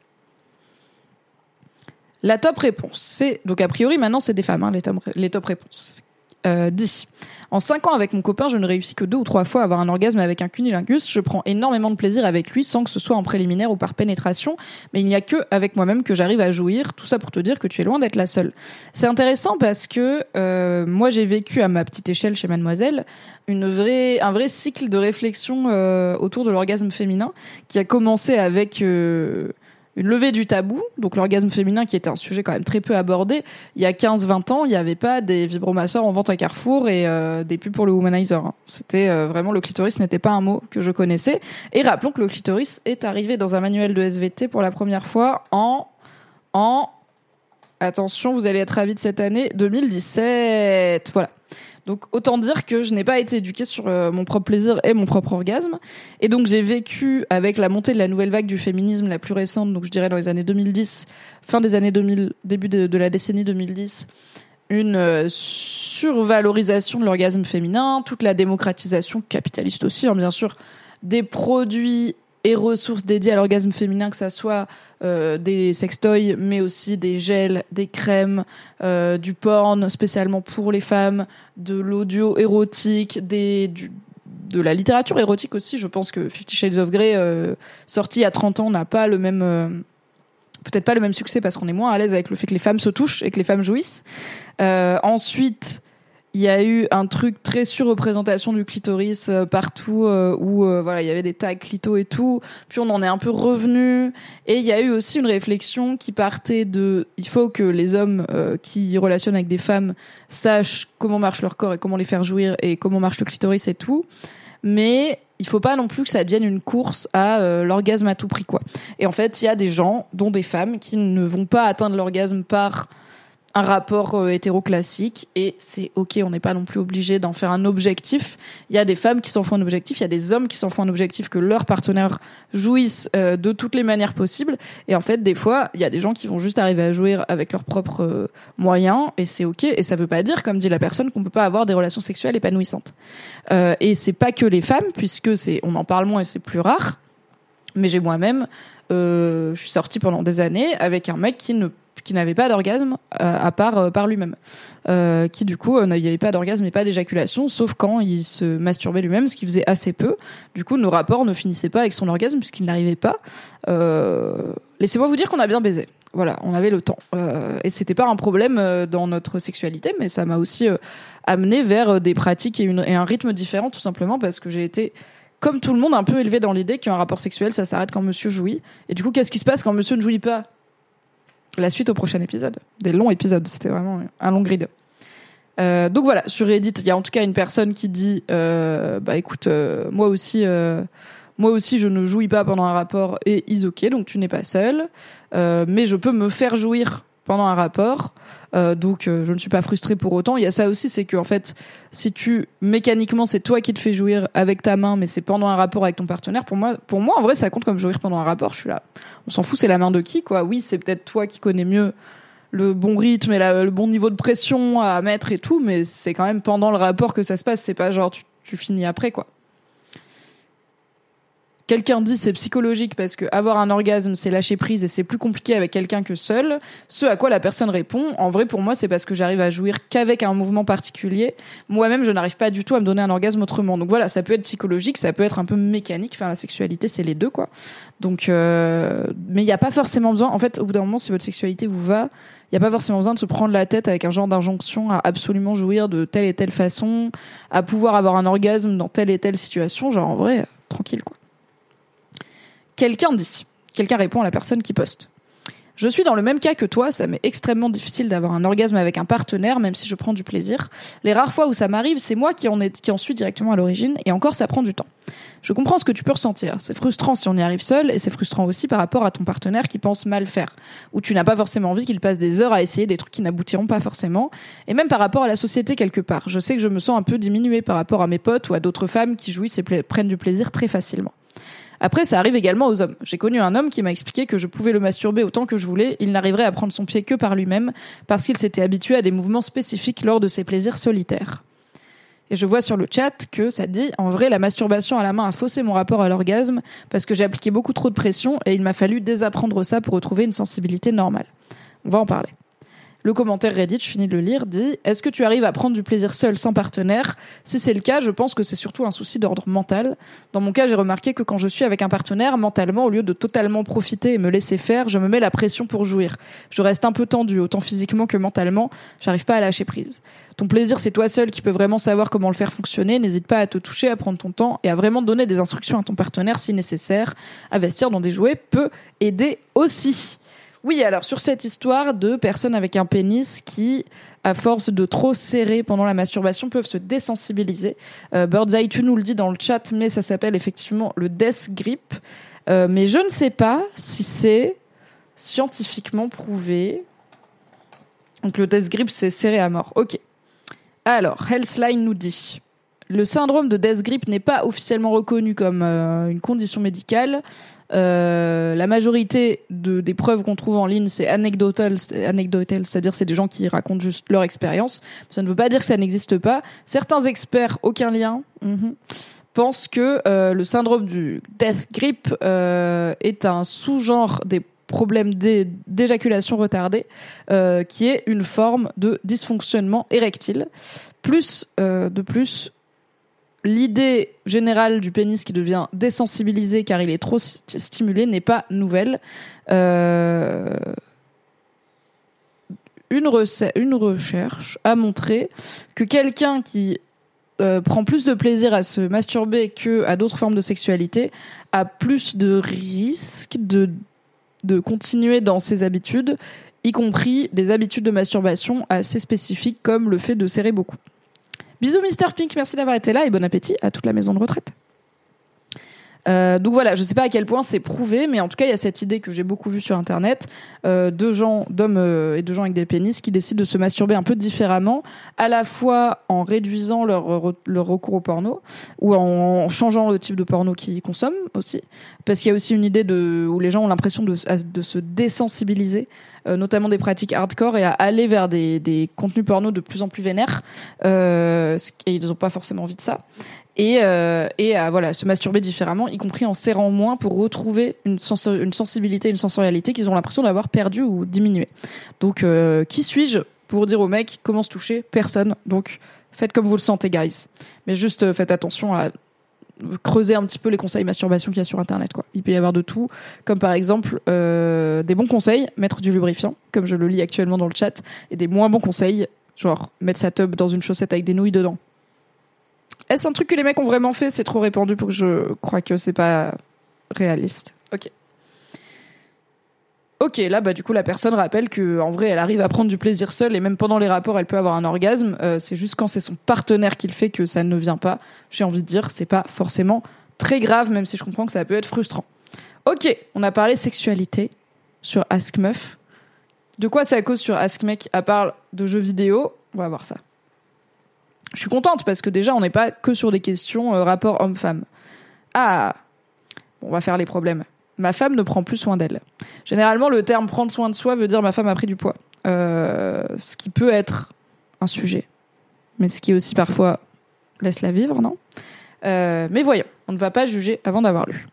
La top réponse, c'est donc a priori maintenant c'est des femmes hein, top, les top réponses. Euh, 10. En 5 ans avec mon copain, je ne réussis que deux ou trois fois à avoir un orgasme avec un cunilingus. Je prends énormément de plaisir avec lui sans que ce soit en préliminaire ou par pénétration, mais il n'y a que avec moi-même que j'arrive à jouir. Tout ça pour te dire que tu es loin d'être la seule. C'est intéressant parce que euh, moi j'ai vécu à ma petite échelle chez Mademoiselle une vraie, un vrai cycle de réflexion euh, autour de l'orgasme féminin qui a commencé avec euh, une levée du tabou, donc l'orgasme féminin qui était un sujet quand même très peu abordé. Il y a 15-20 ans, il n'y avait pas des vibromasseurs en vente à Carrefour et euh, des pubs pour le womanizer. Hein. C'était euh, vraiment le clitoris n'était pas un mot que je connaissais. Et rappelons que le clitoris est arrivé dans un manuel de SVT pour la première fois en en attention, vous allez être ravis de cette année 2017. Voilà. Donc autant dire que je n'ai pas été éduquée sur euh, mon propre plaisir et mon propre orgasme. Et donc j'ai vécu avec la montée de la nouvelle vague du féminisme la plus récente, donc je dirais dans les années 2010, fin des années 2000, début de, la décennie 2010, une euh, survalorisation de l'orgasme féminin, toute la démocratisation capitaliste aussi, hein, bien sûr, des produits et ressources dédiées à l'orgasme féminin, que ça soit euh, des sextoys, mais aussi des gels, des crèmes, euh, du porn spécialement pour les femmes, de l'audio érotique, des, du, de la littérature érotique aussi. Je pense que Fifty Shades of Grey, euh, sorti à 30 ans, n'a pas le même... Euh, peut-être pas le même succès parce qu'on est moins à l'aise avec le fait que les femmes se touchent et que les femmes jouissent. Ensuite, il y a eu un truc très surreprésentation du clitoris euh, partout euh, où euh, voilà il y avait des tags clito et tout. Puis on en est un peu revenu. Et il y a eu aussi une réflexion qui partait de il faut que les hommes qui relationnent avec des femmes sachent comment marche leur corps et comment les faire jouir et comment marche le clitoris et tout. Mais il faut pas non plus que ça devienne une course à l'orgasme à tout prix quoi. Et en fait il y a des gens dont des femmes qui ne vont pas atteindre l'orgasme par un rapport euh, hétéro-classique et c'est ok, on n'est pas non plus obligé d'en faire un objectif. Il y a des femmes qui s'en font un objectif, il y a des hommes qui s'en font un objectif que leurs partenaires jouissent euh, de toutes les manières possibles. Et en fait, des fois, il y a des gens qui vont juste arriver à jouir avec leurs propres euh, moyens et c'est ok. Et ça veut pas dire, comme dit la personne, qu'on peut pas avoir des relations sexuelles épanouissantes. et c'est pas que les femmes, puisque c'est, on en parle moins et c'est plus rare. Mais j'ai moi-même, je suis sortie pendant des années avec un mec qui ne qui n'avait pas d'orgasme euh, à part euh, par lui-même, euh, qui du coup il n'y avait pas d'orgasme et pas d'éjaculation, sauf quand il se masturbait lui-même, ce qui faisait assez peu. Du coup, nos rapports ne finissaient pas avec son orgasme puisqu'il n'arrivait pas. Laissez-moi vous dire qu'on a bien baisé. Voilà, on avait le temps et c'était pas un problème dans notre sexualité, mais ça m'a aussi amené vers des pratiques et, et un rythme différent, tout simplement parce que j'ai été comme tout le monde, un peu élevé dans l'idée qu'un rapport sexuel, ça s'arrête quand monsieur jouit. Et du coup, qu'est-ce qui se passe quand monsieur ne jouit pas? La suite au prochain épisode. Des longs épisodes, c'était vraiment un long grid. Euh, donc voilà, sur Reddit, il y a en tout cas une personne qui dit euh, bah écoute, euh, moi aussi, moi aussi, je ne jouis pas pendant un rapport et is ok, donc tu n'es pas seul, mais je peux me faire jouir pendant un rapport. Euh, donc euh, je ne suis pas frustrée pour autant. Il y a ça aussi, c'est que en fait, si tu mécaniquement c'est toi qui te fais jouir avec ta main, mais c'est pendant un rapport avec ton partenaire. Pour moi, pour moi en vrai, ça compte comme jouir pendant un rapport. Je suis là, on s'en fout, c'est la main de qui quoi. Oui, c'est peut-être toi qui connais mieux le bon rythme et le bon niveau de pression à mettre et tout, mais c'est quand même pendant le rapport que ça se passe. C'est pas genre tu, tu finis après quoi. Quelqu'un dit c'est psychologique parce que avoir un orgasme c'est lâcher prise et c'est plus compliqué avec quelqu'un que seul. Ce à quoi la personne répond, en vrai pour moi c'est parce que j'arrive à jouir qu'avec un mouvement particulier. Moi-même je n'arrive pas du tout à me donner un orgasme autrement. Donc voilà, ça peut être psychologique, ça peut être un peu mécanique. Enfin la sexualité c'est les deux quoi. Donc euh... mais il n'y a pas forcément besoin. En fait au bout d'un moment si votre sexualité vous va, il n'y a pas forcément besoin de se prendre la tête avec un genre d'injonction à absolument jouir de telle et telle façon, à pouvoir avoir un orgasme dans telle et telle situation. Genre en vrai, tranquille quoi. Quelqu'un dit, quelqu'un répond à la personne qui poste. Je suis dans le même cas que toi, ça m'est extrêmement difficile d'avoir un orgasme avec un partenaire, même si je prends du plaisir. Les rares fois où ça m'arrive, c'est moi qui en, suis directement à l'origine, et encore ça prend du temps. Je comprends ce que tu peux ressentir. C'est frustrant si on y arrive seul, et c'est frustrant aussi par rapport à ton partenaire qui pense mal faire, où tu n'as pas forcément envie qu'il passe des heures à essayer des trucs qui n'aboutiront pas forcément, et même par rapport à la société quelque part. Je sais que je me sens un peu diminuée par rapport à mes potes ou à d'autres femmes qui jouissent et prennent du plaisir très facilement. Après, ça arrive également aux hommes. J'ai connu un homme qui m'a expliqué que je pouvais le masturber autant que je voulais. Il n'arriverait à prendre son pied que par lui-même parce qu'il s'était habitué à des mouvements spécifiques lors de ses plaisirs solitaires. Et je vois sur le chat que ça dit en vrai la masturbation à la main a faussé mon rapport à l'orgasme parce que j'ai appliqué beaucoup trop de pression et il m'a fallu désapprendre ça pour retrouver une sensibilité normale. On va en parler. Le commentaire Reddit, je finis de le lire, dit Est-ce que tu arrives à prendre du plaisir seul sans partenaire? Si c'est le cas, je pense que c'est surtout un souci d'ordre mental. Dans mon cas, j'ai remarqué que quand je suis avec un partenaire, mentalement, au lieu de totalement profiter et me laisser faire, je me mets la pression pour jouir. Je reste un peu tendu, autant physiquement que mentalement. J'arrive pas à lâcher prise. Ton plaisir, c'est toi seul qui peux vraiment savoir comment le faire fonctionner. N'hésite pas à te toucher, à prendre ton temps et à vraiment donner des instructions à ton partenaire si nécessaire. Investir dans des jouets peut aider aussi. Oui, alors sur cette histoire de personnes avec un pénis qui, à force de trop serrer pendant la masturbation, peuvent se désensibiliser. Euh, Birdseye, tu nous le dis dans le chat, mais ça s'appelle effectivement le death grip. Euh, mais je ne sais pas si c'est scientifiquement prouvé. Donc le death grip, c'est serré à mort. Ok. Alors, Healthline nous dit le syndrome de Death Grip n'est pas officiellement reconnu comme euh, une condition médicale. Euh, la majorité de, des preuves qu'on trouve en ligne, c'est anecdotal, anecdotal c'est-à-dire c'est des gens qui racontent juste leur expérience. Ça ne veut pas dire que ça n'existe pas. Certains experts, aucun lien, mhm, pensent que euh, le syndrome du Death Grip est un sous-genre des problèmes d'éjaculation retardée, qui est une forme de dysfonctionnement érectile. Plus, de plus, l'idée générale du pénis qui devient désensibilisé car il est trop stimulé n'est pas nouvelle. Euh, une, recherche a montré que quelqu'un qui euh, prend plus de plaisir à se masturber que à d'autres formes de sexualité a plus de risques de, de continuer dans ses habitudes, y compris des habitudes de masturbation assez spécifiques comme le fait de serrer beaucoup. Bisous Mister Pink, merci d'avoir été là et bon appétit à toute la maison de retraite. Euh, donc voilà, je sais pas à quel point c'est prouvé, mais en tout cas, il y a cette idée que j'ai beaucoup vue sur Internet euh, de gens, d'hommes euh, et de gens avec des pénis qui décident de se masturber un peu différemment, à la fois en réduisant leur, leur recours au porno ou en changeant le type de porno qu'ils consomment aussi, parce qu'il y a aussi une idée de où les gens ont l'impression de, de se désensibiliser euh, notamment des pratiques hardcore, et à aller vers des, des contenus porno de plus en plus vénères. Euh, et ils n'ont pas forcément envie de ça. Et, euh, et à voilà, se masturber différemment, y compris en serrant moins pour retrouver une, sensibilité, une sensorialité qu'ils ont l'impression d'avoir perdu ou diminué. Donc, euh, qui suis-je pour dire aux mecs comment se toucher? Personne. Donc, faites comme vous le sentez, guys. Mais juste euh, faites attention à creuser un petit peu les conseils masturbation qu'il y a sur internet. Il peut y avoir de tout, comme par exemple des bons conseils, mettre du lubrifiant, comme je le lis actuellement dans le chat, et des moins bons conseils, genre mettre sa tub dans une chaussette avec des nouilles dedans. Est-ce un truc que les mecs ont vraiment fait? C'est trop répandu pour que je crois que c'est pas réaliste. Ok. Ok, là, bah, du coup, la personne rappelle que, en vrai, elle arrive à prendre du plaisir seule et même pendant les rapports, elle peut avoir un orgasme. Euh, c'est juste quand c'est son partenaire qui le fait que ça ne vient pas. J'ai envie de dire, c'est pas forcément très grave, même si je comprends que ça peut être frustrant. Ok, on a parlé sexualité sur Ask Meuf. De quoi ça cause sur Ask Mec à part de jeux vidéo? On va voir ça. Je suis contente parce que déjà, on n'est pas que sur des questions euh, rapport homme-femme. Ah, on va faire les problèmes ma femme ne prend plus soin d'elle. Généralement, le terme prendre soin de soi veut dire ma femme a pris du poids. Euh, ce qui peut être un sujet, mais ce qui aussi parfois laisse-la vivre, non? Euh, Mais voyons, on ne va pas juger avant d'avoir lu.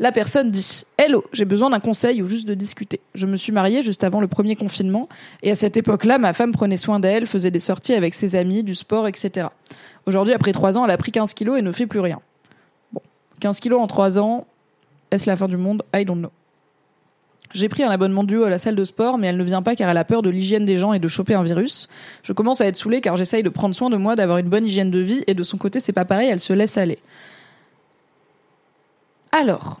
La personne dit Hello, j'ai besoin d'un conseil ou juste de discuter. Je me suis mariée juste avant le premier confinement et à cette époque-là, ma femme prenait soin d'elle, faisait des sorties avec ses amis, du sport, etc. Aujourd'hui, après trois ans, elle a pris 15 kilos et ne fait plus rien. Bon, 15 kilos en trois ans, est-ce la fin du monde? I don't know. J'ai pris un abonnement duo à la salle de sport, mais elle ne vient pas car elle a peur de l'hygiène des gens et de choper un virus. Je commence à être saoulée car j'essaye de prendre soin de moi, d'avoir une bonne hygiène de vie, et de son côté, c'est pas pareil, elle se laisse aller. Alors.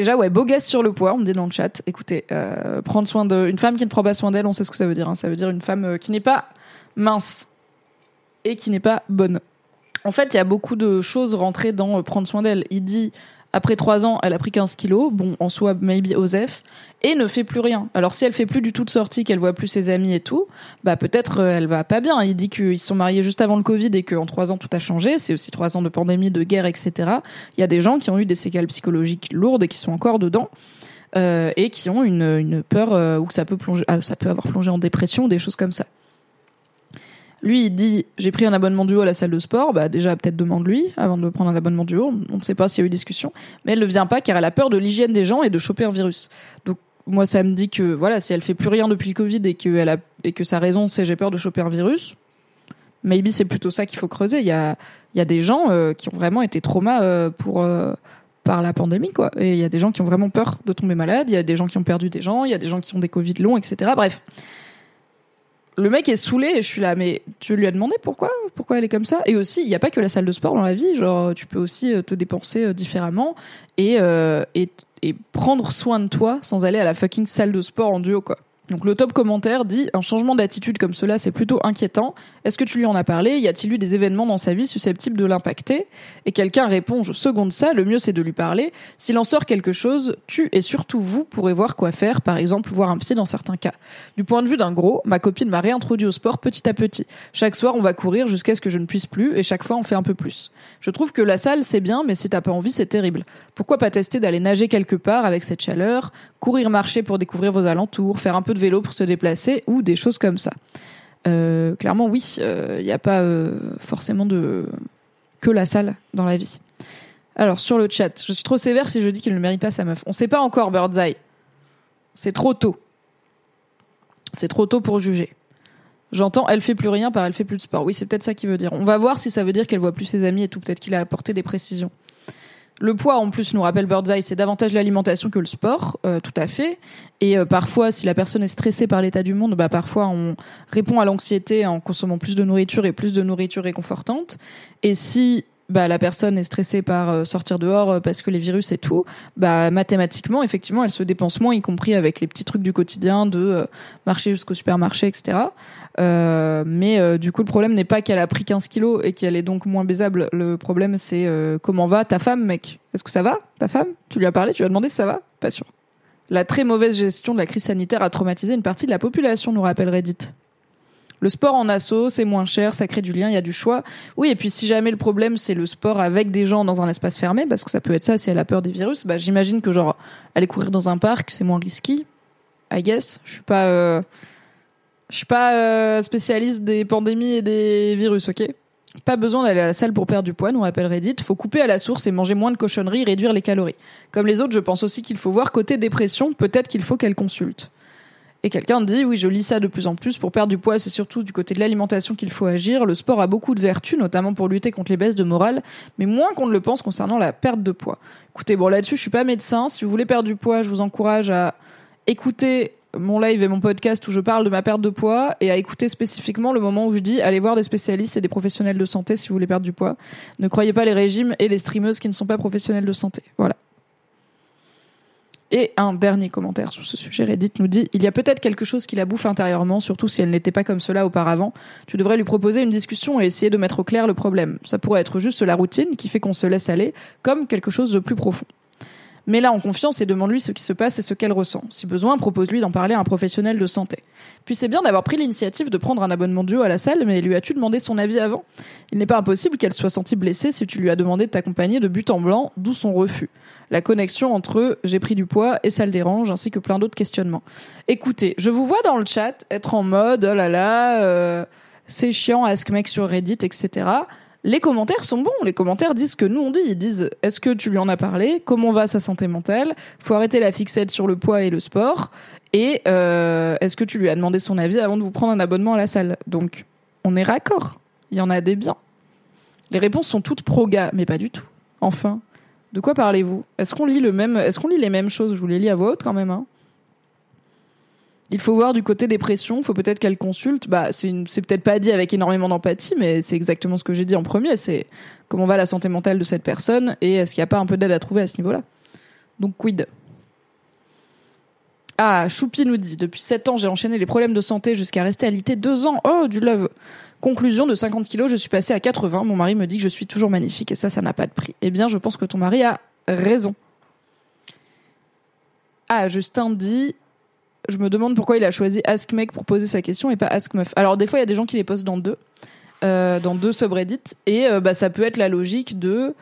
Déjà, ouais, beau geste sur le poids, on me dit dans le chat. Écoutez, euh, prendre soin d'une femme qui ne prend pas soin d'elle, on sait ce que ça veut dire. Hein. Ça veut dire une femme euh, qui n'est pas mince et qui n'est pas bonne. En fait, il y a beaucoup de choses rentrées dans euh, prendre soin d'elle. Il dit après trois ans, elle a pris 15 kilos, bon, en soi, maybe Osef, et ne fait plus rien. Alors, si elle fait plus du tout de sortie, qu'elle voit plus ses amis et tout, bah, peut-être euh, elle va pas bien. Il dit qu'ils se sont mariés juste avant le Covid et qu'en trois ans, tout a changé. C'est aussi trois ans de pandémie, de guerre, etc. Il y a des gens qui ont eu des séquelles psychologiques lourdes et qui sont encore dedans. Euh, et qui ont une, une peur euh, où ça peut plonger, ah, ça peut avoir plongé en dépression, des choses comme ça. Lui, il dit j'ai pris un abonnement duo à la salle de sport. Bah déjà peut-être demande-lui avant de prendre un abonnement duo. On ne sait pas s'il y a eu discussion, mais elle ne vient pas car elle a peur de l'hygiène des gens et de choper un virus. Donc moi, ça me dit que voilà, si elle fait plus rien depuis le Covid et que a et que sa raison c'est j'ai peur de choper un virus, maybe c'est plutôt ça qu'il faut creuser. Il y a il y a des gens euh, qui ont vraiment été traumas euh, euh, par la pandémie, quoi. Et il y a des gens qui ont vraiment peur de tomber malade, il y a des gens qui ont perdu des gens, il y a des gens qui ont des Covid longs, etc. Bref. Le mec est saoulé et je suis là, mais tu lui as demandé pourquoi? Pourquoi elle est comme ça? Et aussi, il n'y a pas que la salle de sport dans la vie, genre tu peux aussi euh, te dépenser euh, différemment et, et, et prendre soin de toi sans aller à la fucking salle de sport en duo, quoi. Donc le top commentaire dit un changement d'attitude comme cela c'est plutôt inquiétant. Est-ce que tu lui en as parlé? Y a-t-il eu des événements dans sa vie susceptibles de l'impacter? Et quelqu'un répond je seconde ça, le mieux c'est de lui parler. S'il en sort quelque chose, tu et surtout vous pourrez voir quoi faire, par exemple voir un psy dans certains cas. Du point de vue d'un gros, ma copine m'a réintroduit au sport petit à petit. Chaque soir on va courir jusqu'à ce que je ne puisse plus et chaque fois on fait un peu plus. Je trouve que la salle c'est bien mais si t'as pas envie c'est terrible. Pourquoi pas tester d'aller nager quelque part avec cette chaleur, courir marcher pour découvrir vos alentours, faire un peu de vélo pour se déplacer ou des choses comme ça. Euh, clairement, oui, il euh, n'y a pas euh, forcément de que la salle dans la vie. Alors sur le chat, je suis trop sévère si je dis qu'il ne mérite pas sa meuf. On sait pas encore Birdseye. C'est trop tôt. C'est trop tôt pour juger. J'entends, elle fait plus rien par elle fait plus de sport. Oui, c'est peut-être ça qu'il veut dire. On va voir si ça veut dire qu'elle voit plus ses amis et tout. Peut-être qu'il a apporté des précisions. Le poids, en plus, nous rappelle Birdseye, c'est davantage l'alimentation que le sport, euh, tout à fait. Et euh, parfois, si la personne est stressée par l'état du monde, bah parfois on répond à l'anxiété en consommant plus de nourriture et plus de nourriture réconfortante. Et si bah, la personne est stressée par euh, sortir dehors parce que les virus et tout, bah, mathématiquement, effectivement, elle se dépense moins, y compris avec les petits trucs du quotidien de marcher jusqu'au supermarché, etc. Euh, mais euh, du coup, le problème n'est pas qu'elle a pris 15 kilos et qu'elle est donc moins baisable. Le problème, c'est euh, comment va ta femme, mec? Est-ce que ça va, ta femme? Tu lui as parlé Tu lui as demandé si ça va? Pas sûr. La très mauvaise gestion de la crise sanitaire a traumatisé une partie de la population, nous rappelle Reddit. Le sport en asso, c'est moins cher, ça crée du lien, il y a du choix. Oui, et puis si jamais le problème c'est le sport avec des gens dans un espace fermé, parce que ça peut être ça si elle a peur des virus, bah j'imagine que genre aller courir dans un parc, c'est moins risqué. I guess. Je suis pas. Je suis pas euh, spécialiste des pandémies et des virus, ok? Pas besoin d'aller à la salle pour perdre du poids, nous rappelle Reddit. Faut couper à la source et manger moins de cochonneries, réduire les calories. Comme les autres, je pense aussi qu'il faut voir côté dépression, peut-être qu'il faut qu'elle consulte. Et quelqu'un dit, oui, je lis ça de plus en plus, pour perdre du poids, c'est surtout du côté de l'alimentation qu'il faut agir. Le sport a beaucoup de vertus, notamment pour lutter contre les baisses de morale, mais moins qu'on ne le pense concernant la perte de poids. Écoutez, bon, là-dessus, je suis pas médecin. Si vous voulez perdre du poids, je vous encourage à écouter mon live et mon podcast où je parle de ma perte de poids et à écouter spécifiquement le moment où je dis allez voir des spécialistes et des professionnels de santé si vous voulez perdre du poids. Ne croyez pas les régimes et les streameuses qui ne sont pas professionnels de santé. Voilà. Et un dernier commentaire sur ce sujet, Reddit nous dit Il y a peut-être quelque chose qui la bouffe intérieurement, surtout si elle n'était pas comme cela auparavant. Tu devrais lui proposer une discussion et essayer de mettre au clair le problème. Ça pourrait être juste la routine qui fait qu'on se laisse aller, comme quelque chose de plus profond. Mais là en confiance et demande-lui ce qui se passe et ce qu'elle ressent. Si besoin, propose-lui d'en parler à un professionnel de santé. Puis c'est bien d'avoir pris l'initiative de prendre un abonnement duo à la salle, mais lui as-tu demandé son avis avant? Il n'est pas impossible qu'elle soit sentie blessée si tu lui as demandé de t'accompagner de but en blanc, d'où son refus. La connexion entre j'ai pris du poids et ça le dérange, ainsi que plein d'autres questionnements. Écoutez, je vous vois dans le chat être en mode oh là là, euh, c'est chiant, ask mec sur Reddit, etc les commentaires sont bons. Les commentaires disent ce que nous on dit. Ils disent est-ce que tu lui en as parlé? Comment va sa santé mentale? Faut arrêter la fixette sur le poids et le sport. Et euh, est-ce que tu lui as demandé son avis avant de vous prendre un abonnement à la salle? Donc on est raccord. Il y en a des biens. Les réponses sont toutes pro-gars, mais pas du tout. Enfin, de quoi parlez-vous? Est-ce qu'on lit le même Est-ce qu'on lit les mêmes choses? Je vous les lis à voix haute quand même. Hein il faut voir du côté des pressions, il faut peut-être qu'elle consulte. Bah, c'est, peut-être pas dit avec énormément d'empathie, mais c'est exactement ce que j'ai dit en premier. C'est comment va la santé mentale de cette personne et est-ce qu'il n'y a pas un peu d'aide à trouver à ce niveau-là. Donc, quid? Ah, Choupi nous dit Depuis 7 ans, j'ai enchaîné les problèmes de santé jusqu'à rester alité 2 ans. Oh, du love Conclusion, de 50 kilos, je suis passée à 80. Mon mari me dit que je suis toujours magnifique et ça, ça n'a pas de prix. Eh bien, je pense que ton mari a raison. Ah, Justin dit je me demande pourquoi il a choisi Ask Mec pour poser sa question et pas Ask Meuf. Alors des fois, il y a des gens qui les posent dans deux, euh, dans deux subreddits, et euh, bah, ça peut être la logique de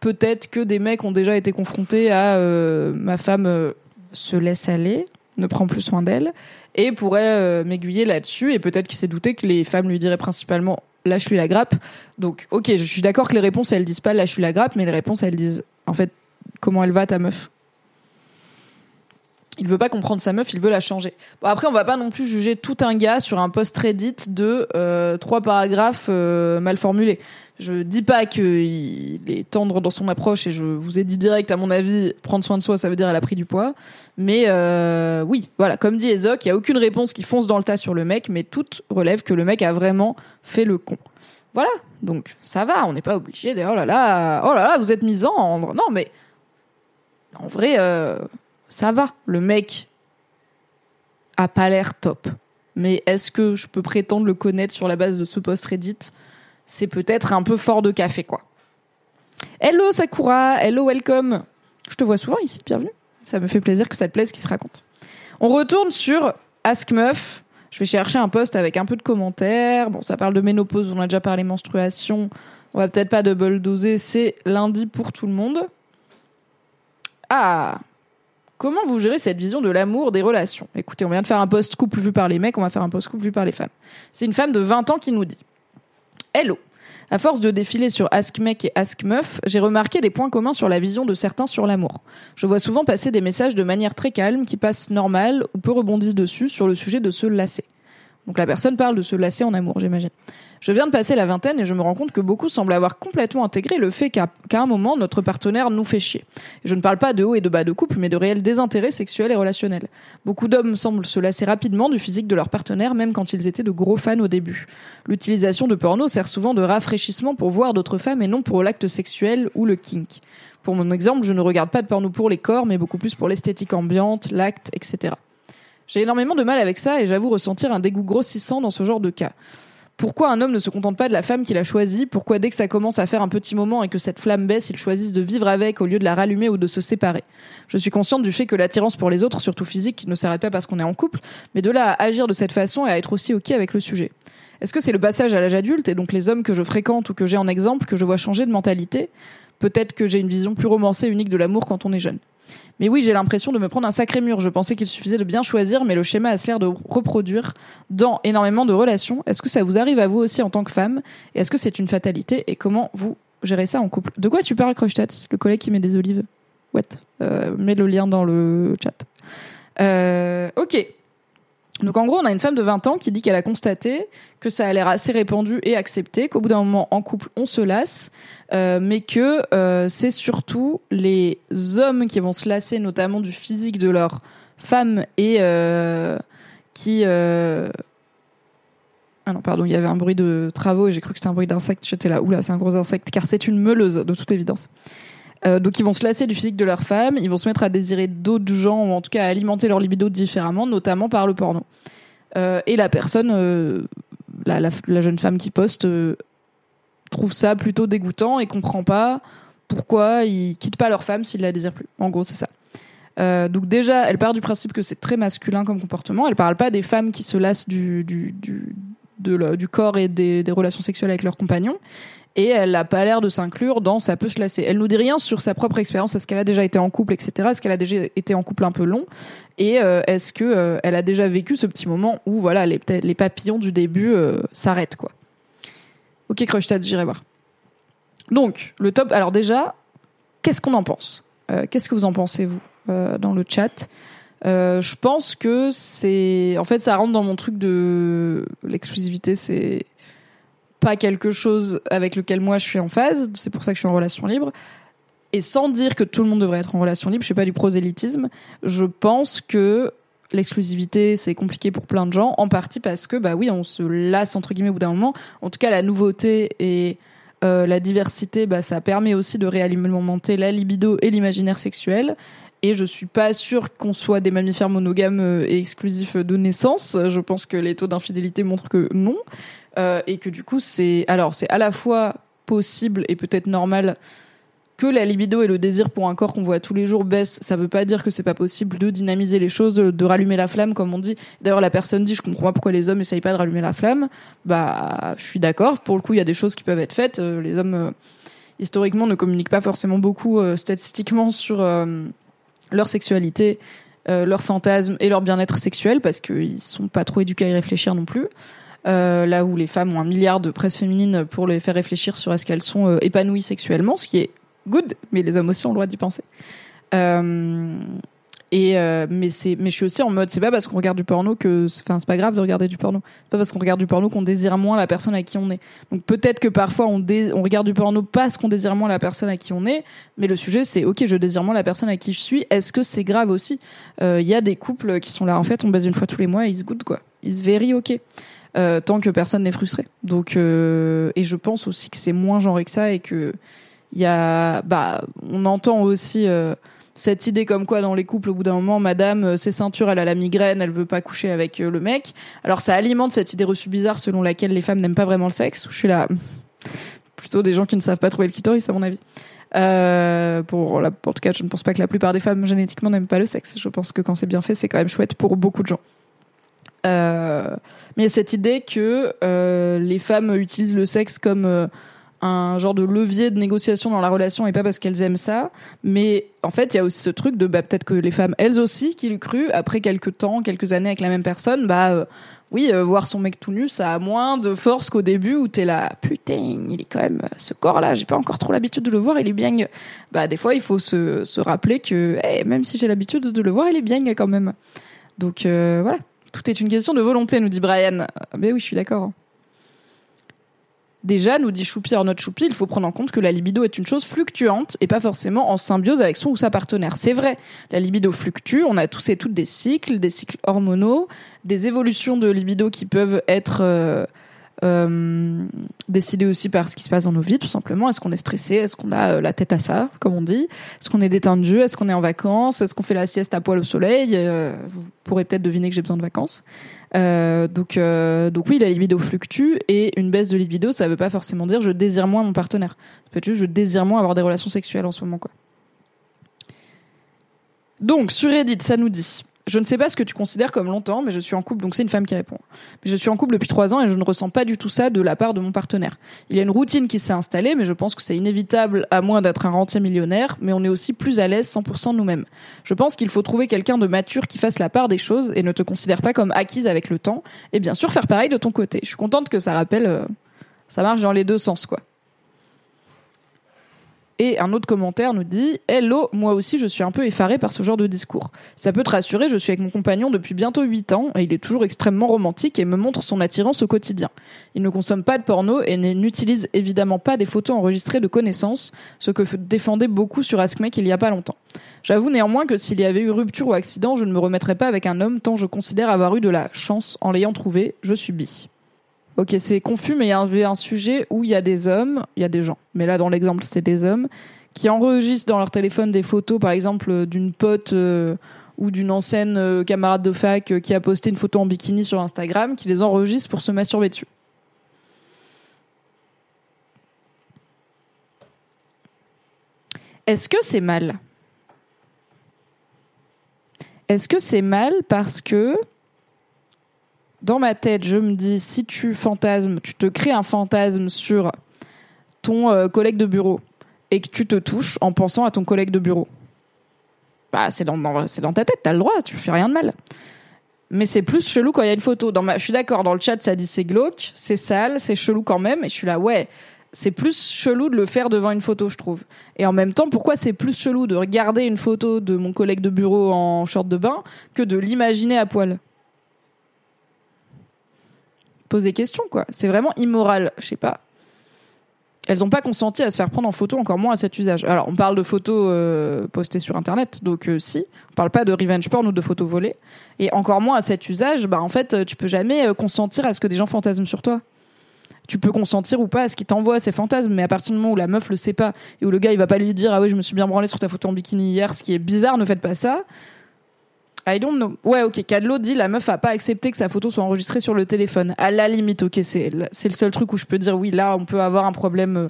peut-être que des mecs ont déjà été confrontés à euh, ma femme se laisse aller, ne prend plus soin d'elle, et pourrait m'aiguiller là-dessus, et peut-être qu'il s'est douté que les femmes lui diraient principalement lâche-lui la grappe. Donc, ok, je suis d'accord que les réponses elles disent pas lâche-lui la grappe, mais les réponses elles disent en fait comment elle va ta meuf? Il veut pas comprendre sa meuf, il veut la changer. Bon, après, on va pas non plus juger tout un gars sur un post Reddit de euh, trois paragraphes euh, mal formulés. Je dis pas qu'il est tendre dans son approche et je vous ai dit direct, à mon avis, prendre soin de soi, ça veut dire elle a pris du poids. Mais euh, oui, voilà, comme dit Ezok, il y a aucune réponse qui fonce dans le tas sur le mec, mais tout relève que le mec a vraiment fait le con. Voilà, donc ça va, on n'est pas obligé. D'ailleurs, oh là là, oh là là, vous êtes misandre. Non, mais en vrai, ça va. Le mec a pas l'air top. Mais est-ce que je peux prétendre le connaître sur la base de ce post Reddit? C'est peut-être un peu fort de café, quoi. Hello Sakura, hello welcome. Je te vois souvent ici, bienvenue. Ça me fait plaisir que ça te plaise ce qui se raconte. On retourne sur Ask Meuf. Je vais chercher un post avec un peu de commentaires. Bon, ça parle de ménopause, on a déjà parlé menstruation. On va peut-être pas double doser, c'est lundi pour tout le monde. Ah, Comment vous gérez cette vision de l'amour des relations? Écoutez, on vient de faire un post couple vu par les mecs, on va faire un post couple vu par les femmes. C'est une femme de 20 ans qui nous dit Hello à force de défiler sur Ask Mec et Ask Meuf, j'ai remarqué des points communs sur la vision de certains sur l'amour. Je vois souvent passer des messages de manière très calme qui passent normal ou peu rebondissent dessus sur le sujet de se lasser. Donc la personne parle de se lasser en amour, j'imagine. Je viens de passer la vingtaine et je me rends compte que beaucoup semblent avoir complètement intégré le fait qu'à un moment, notre partenaire nous fait chier. je ne parle pas de haut et de bas de couple, mais de réel désintérêt sexuel et relationnel. Beaucoup d'hommes semblent se lasser rapidement du physique de leur partenaire, même quand ils étaient de gros fans au début. L'utilisation de porno sert souvent de rafraîchissement pour voir d'autres femmes et non pour l'acte sexuel ou le kink. Pour mon exemple, je ne regarde pas de porno pour les corps, mais beaucoup plus pour l'esthétique ambiante, l'acte, etc. J'ai énormément de mal avec ça et j'avoue ressentir un dégoût grossissant dans ce genre de cas. Pourquoi un homme ne se contente pas de la femme qu'il a choisie Pourquoi dès que ça commence à faire un petit moment et que cette flamme baisse, il choisisse de vivre avec au lieu de la rallumer ou de se séparer Je suis consciente du fait que l'attirance pour les autres, surtout physique, ne s'arrête pas parce qu'on est en couple, mais de là à agir de cette façon et à être aussi ok avec le sujet. Est-ce que c'est le passage à l'âge adulte et donc les hommes que je fréquente ou que j'ai en exemple que je vois changer de mentalité? Peut-être que j'ai une vision plus romancée unique de l'amour quand on est jeune. Mais oui, j'ai l'impression de me prendre un sacré mur. Je pensais qu'il suffisait de bien choisir, mais le schéma a l'air de reproduire dans énormément de relations. Est-ce que ça vous arrive à vous aussi en tant que femme? Est-ce que c'est une fatalité? Et comment vous gérez ça en couple? De quoi tu parles, Crochtats Le collègue qui met des olives. What? Euh, Mets le lien dans le chat. Euh, ok. Donc en gros, on a une femme de 20 ans qui dit qu'elle a constaté que ça a l'air assez répandu et accepté, qu'au bout d'un moment en couple, on se lasse, euh, mais que euh, c'est surtout les hommes qui vont se lasser, notamment du physique de leur femme et euh, qui... Ah non, pardon, il y avait un bruit de travaux et j'ai cru que c'était un bruit d'insecte. J'étais là, oula, c'est un gros insecte, car c'est une meuleuse, de toute évidence. Euh, donc ils vont se lasser du physique de leur femme, ils vont se mettre à désirer d'autres gens, ou en tout cas à alimenter leur libido différemment, notamment par le porno. Euh, et la personne, euh, la, jeune femme qui poste, trouve ça plutôt dégoûtant et comprend pas pourquoi ils quittent pas leur femme s'ils la désirent plus. En gros, c'est ça. Donc déjà, elle part du principe que c'est très masculin comme comportement. Elle parle pas des femmes qui se lassent du, du, du, du corps et des relations sexuelles avec leurs compagnons et elle n'a pas l'air de s'inclure dans ça peut se lasser. Elle nous dit rien sur sa propre expérience, est-ce qu'elle a déjà été en couple, etc. Est-ce qu'elle a déjà été en couple un peu long? Et euh, est-ce que euh, elle a déjà vécu ce petit moment où voilà les, les papillons du début euh, s'arrêtent quoi? Ok Crushtat, j'irai voir. Donc le top. Alors déjà, qu'est-ce qu'on en pense? Qu'est-ce que vous en pensez vous dans le chat? Je pense que c'est en fait ça rentre dans mon truc de l'exclusivité c'est pas quelque chose avec lequel moi je suis en phase, c'est pour ça que je suis en relation libre. Et sans dire que tout le monde devrait être en relation libre, je sais pas du prosélytisme, je pense que l'exclusivité c'est compliqué pour plein de gens, en partie parce que bah oui on se lasse entre guillemets au bout d'un moment. En tout cas la nouveauté et euh, la diversité, bah ça permet aussi de réalimenter la libido et l'imaginaire sexuel. Et je suis pas sûre qu'on soit des mammifères monogames euh, et exclusifs de naissance. Je pense que les taux d'infidélité montrent que non. Euh, et que du coup c'est alors c'est à la fois possible et peut-être normal que la libido et le désir pour un corps qu'on voit tous les jours baissent, ça veut pas dire que c'est pas possible de dynamiser les choses, de rallumer la flamme, comme on dit. D'ailleurs, la personne dit, je comprends pas pourquoi les hommes essayent pas de rallumer la flamme. Bah, je suis d'accord. Pour le coup, il y a des choses qui peuvent être faites. Euh, les hommes, euh, historiquement, ne communiquent pas forcément beaucoup statistiquement sur leur sexualité, leurs fantasmes et leur bien-être sexuel parce qu'ils sont pas trop éduqués à y réfléchir non plus. Euh, là où les femmes ont un milliard de presse féminine pour les faire réfléchir sur est-ce qu'elles sont euh, épanouies sexuellement, ce qui est good, mais les hommes aussi ont le droit d'y penser. Euh, Et mais c'est mais je suis aussi en mode c'est pas parce qu'on regarde du porno que enfin c'est pas grave de regarder du porno. C'est pas parce qu'on regarde du porno qu'on désire moins la personne à qui on est. Donc peut-être que parfois on regarde du porno parce qu'on désire moins la personne à qui on est, mais le sujet c'est OK, je désire moins la personne à qui je suis. Est-ce que c'est grave aussi? Il y a des couples qui sont là en fait, on baise une fois tous les mois, ils se goûtent quoi. Ils se very OK. Euh, tant que personne n'est frustré. Donc, euh, et je pense aussi que c'est moins genré que ça et que il y a, bah, on entend aussi euh, cette idée comme quoi dans les couples, au bout d'un moment, madame, ses ceintures, elle a la migraine, elle veut pas coucher avec le mec. Alors ça alimente cette idée reçue bizarre selon laquelle les femmes n'aiment pas vraiment le sexe. Je suis là, <laughs> plutôt des gens qui ne savent pas trouver le clitoris, à mon avis. Pour la, en tout cas, je ne pense pas que la plupart des femmes génétiquement n'aiment pas le sexe. Je pense que quand c'est bien fait, c'est quand même chouette pour beaucoup de gens. Euh, mais cette idée que euh, les femmes utilisent le sexe comme euh, un genre de levier de négociation dans la relation et pas parce qu'elles aiment ça. Mais en fait, il y a aussi ce truc de bah, peut-être que les femmes, elles aussi, qui l'ont cru, après quelques temps, quelques années avec la même personne, bah oui, voir son mec tout nu, ça a moins de force qu'au début où t'es là, putain, il est quand même ce corps-là, j'ai pas encore trop l'habitude de le voir, il est bien. Bah des fois, il faut se, se rappeler que hey, même si j'ai l'habitude de le voir, il est bien quand même. Donc voilà, tout est une question de volonté, nous dit Brian. Mais oui, je suis d'accord. Déjà, nous dit Choupi notre Choupi, il faut prendre en compte que la libido est une chose fluctuante et pas forcément en symbiose avec son ou sa partenaire. C'est vrai, la libido fluctue, on a tous et toutes des cycles, des cycles hormonaux, des évolutions de libido qui peuvent être euh, euh, décider aussi par ce qui se passe dans nos vies, tout simplement. Est-ce qu'on est stressé? Est-ce qu'on a euh, la tête à ça, comme on dit? Est-ce qu'on est détendu? Est-ce qu'on est en vacances? Est-ce qu'on fait la sieste à poil au soleil? Euh, Vous pourrez peut-être deviner que j'ai besoin de vacances. Euh, donc, donc oui, la libido fluctue et une baisse de libido, ça veut pas forcément dire je désire moins mon partenaire. Ça peut être juste je désire moins avoir des relations sexuelles en ce moment, quoi. Donc, sur Reddit, ça nous dit je ne sais pas ce que tu considères comme longtemps, mais je suis en couple, donc c'est une femme qui répond. Mais je suis en couple depuis trois ans et je ne ressens pas du tout ça de la part de mon partenaire. Il y a une routine qui s'est installée, mais je pense que c'est inévitable à moins d'être un rentier millionnaire, mais on est aussi plus à l'aise 100% nous-mêmes. Je pense qu'il faut trouver quelqu'un de mature qui fasse la part des choses et ne te considère pas comme acquise avec le temps, et bien sûr faire pareil de ton côté. Je suis contente que ça rappelle, euh, ça marche dans les deux sens, quoi. Et un autre commentaire nous dit Hello, moi aussi je suis un peu effaré par ce genre de discours. Ça peut te rassurer, je suis avec mon compagnon depuis bientôt 8 ans et il est toujours extrêmement romantique et me montre son attirance au quotidien. Il ne consomme pas de porno et n'utilise évidemment pas des photos enregistrées de connaissances, ce que défendait beaucoup sur AskMake il y a pas longtemps. J'avoue néanmoins que s'il y avait eu rupture ou accident, je ne me remettrais pas avec un homme tant je considère avoir eu de la chance en l'ayant trouvé, je subis. Ok, c'est confus, mais il y avait un sujet où il y a des hommes, il y a des gens, mais là dans l'exemple c'était des hommes, qui enregistrent dans leur téléphone des photos, par exemple d'une pote euh, ou d'une ancienne euh, camarade de fac euh, qui a posté une photo en bikini sur Instagram, qui les enregistre pour se masturber dessus. Est-ce que c'est mal? Est-ce que c'est mal parce que dans ma tête, je me dis, si tu fantasmes, tu te crées un fantasme sur ton euh, collègue de bureau et que tu te touches en pensant à ton collègue de bureau, bah c'est dans, ta tête, t'as le droit, tu fais rien de mal. Mais c'est plus chelou quand il y a une photo. Dans je suis d'accord, dans le chat ça dit c'est glauque, c'est sale, c'est chelou quand même, et je suis là ouais. C'est plus chelou de le faire devant une photo, je trouve. Et en même temps, pourquoi c'est plus chelou de regarder une photo de mon collègue de bureau en short de bain que de l'imaginer à poil? Poser question, quoi. C'est vraiment immoral, je sais pas. Elles n'ont pas consenti à se faire prendre en photo, encore moins à cet usage. Alors, on parle de photos euh, postées sur Internet, donc euh, si. On parle pas de revenge porn ou de photos volées. Et encore moins à cet usage, bah en fait, tu peux jamais euh, consentir à ce que des gens fantasment sur toi. Tu peux consentir ou pas à ce qu'ils t'envoient ces fantasmes, mais à partir du moment où la meuf le sait pas et où le gars il va pas lui dire ah oui je me suis bien branlé sur ta photo en bikini hier, ce qui est bizarre, ne faites pas ça. I don't know. Ouais, ok. Cadlo dit la meuf a pas accepté que sa photo soit enregistrée sur le téléphone. À la limite, ok, c'est le seul truc où je peux dire oui. Là, on peut avoir un problème euh,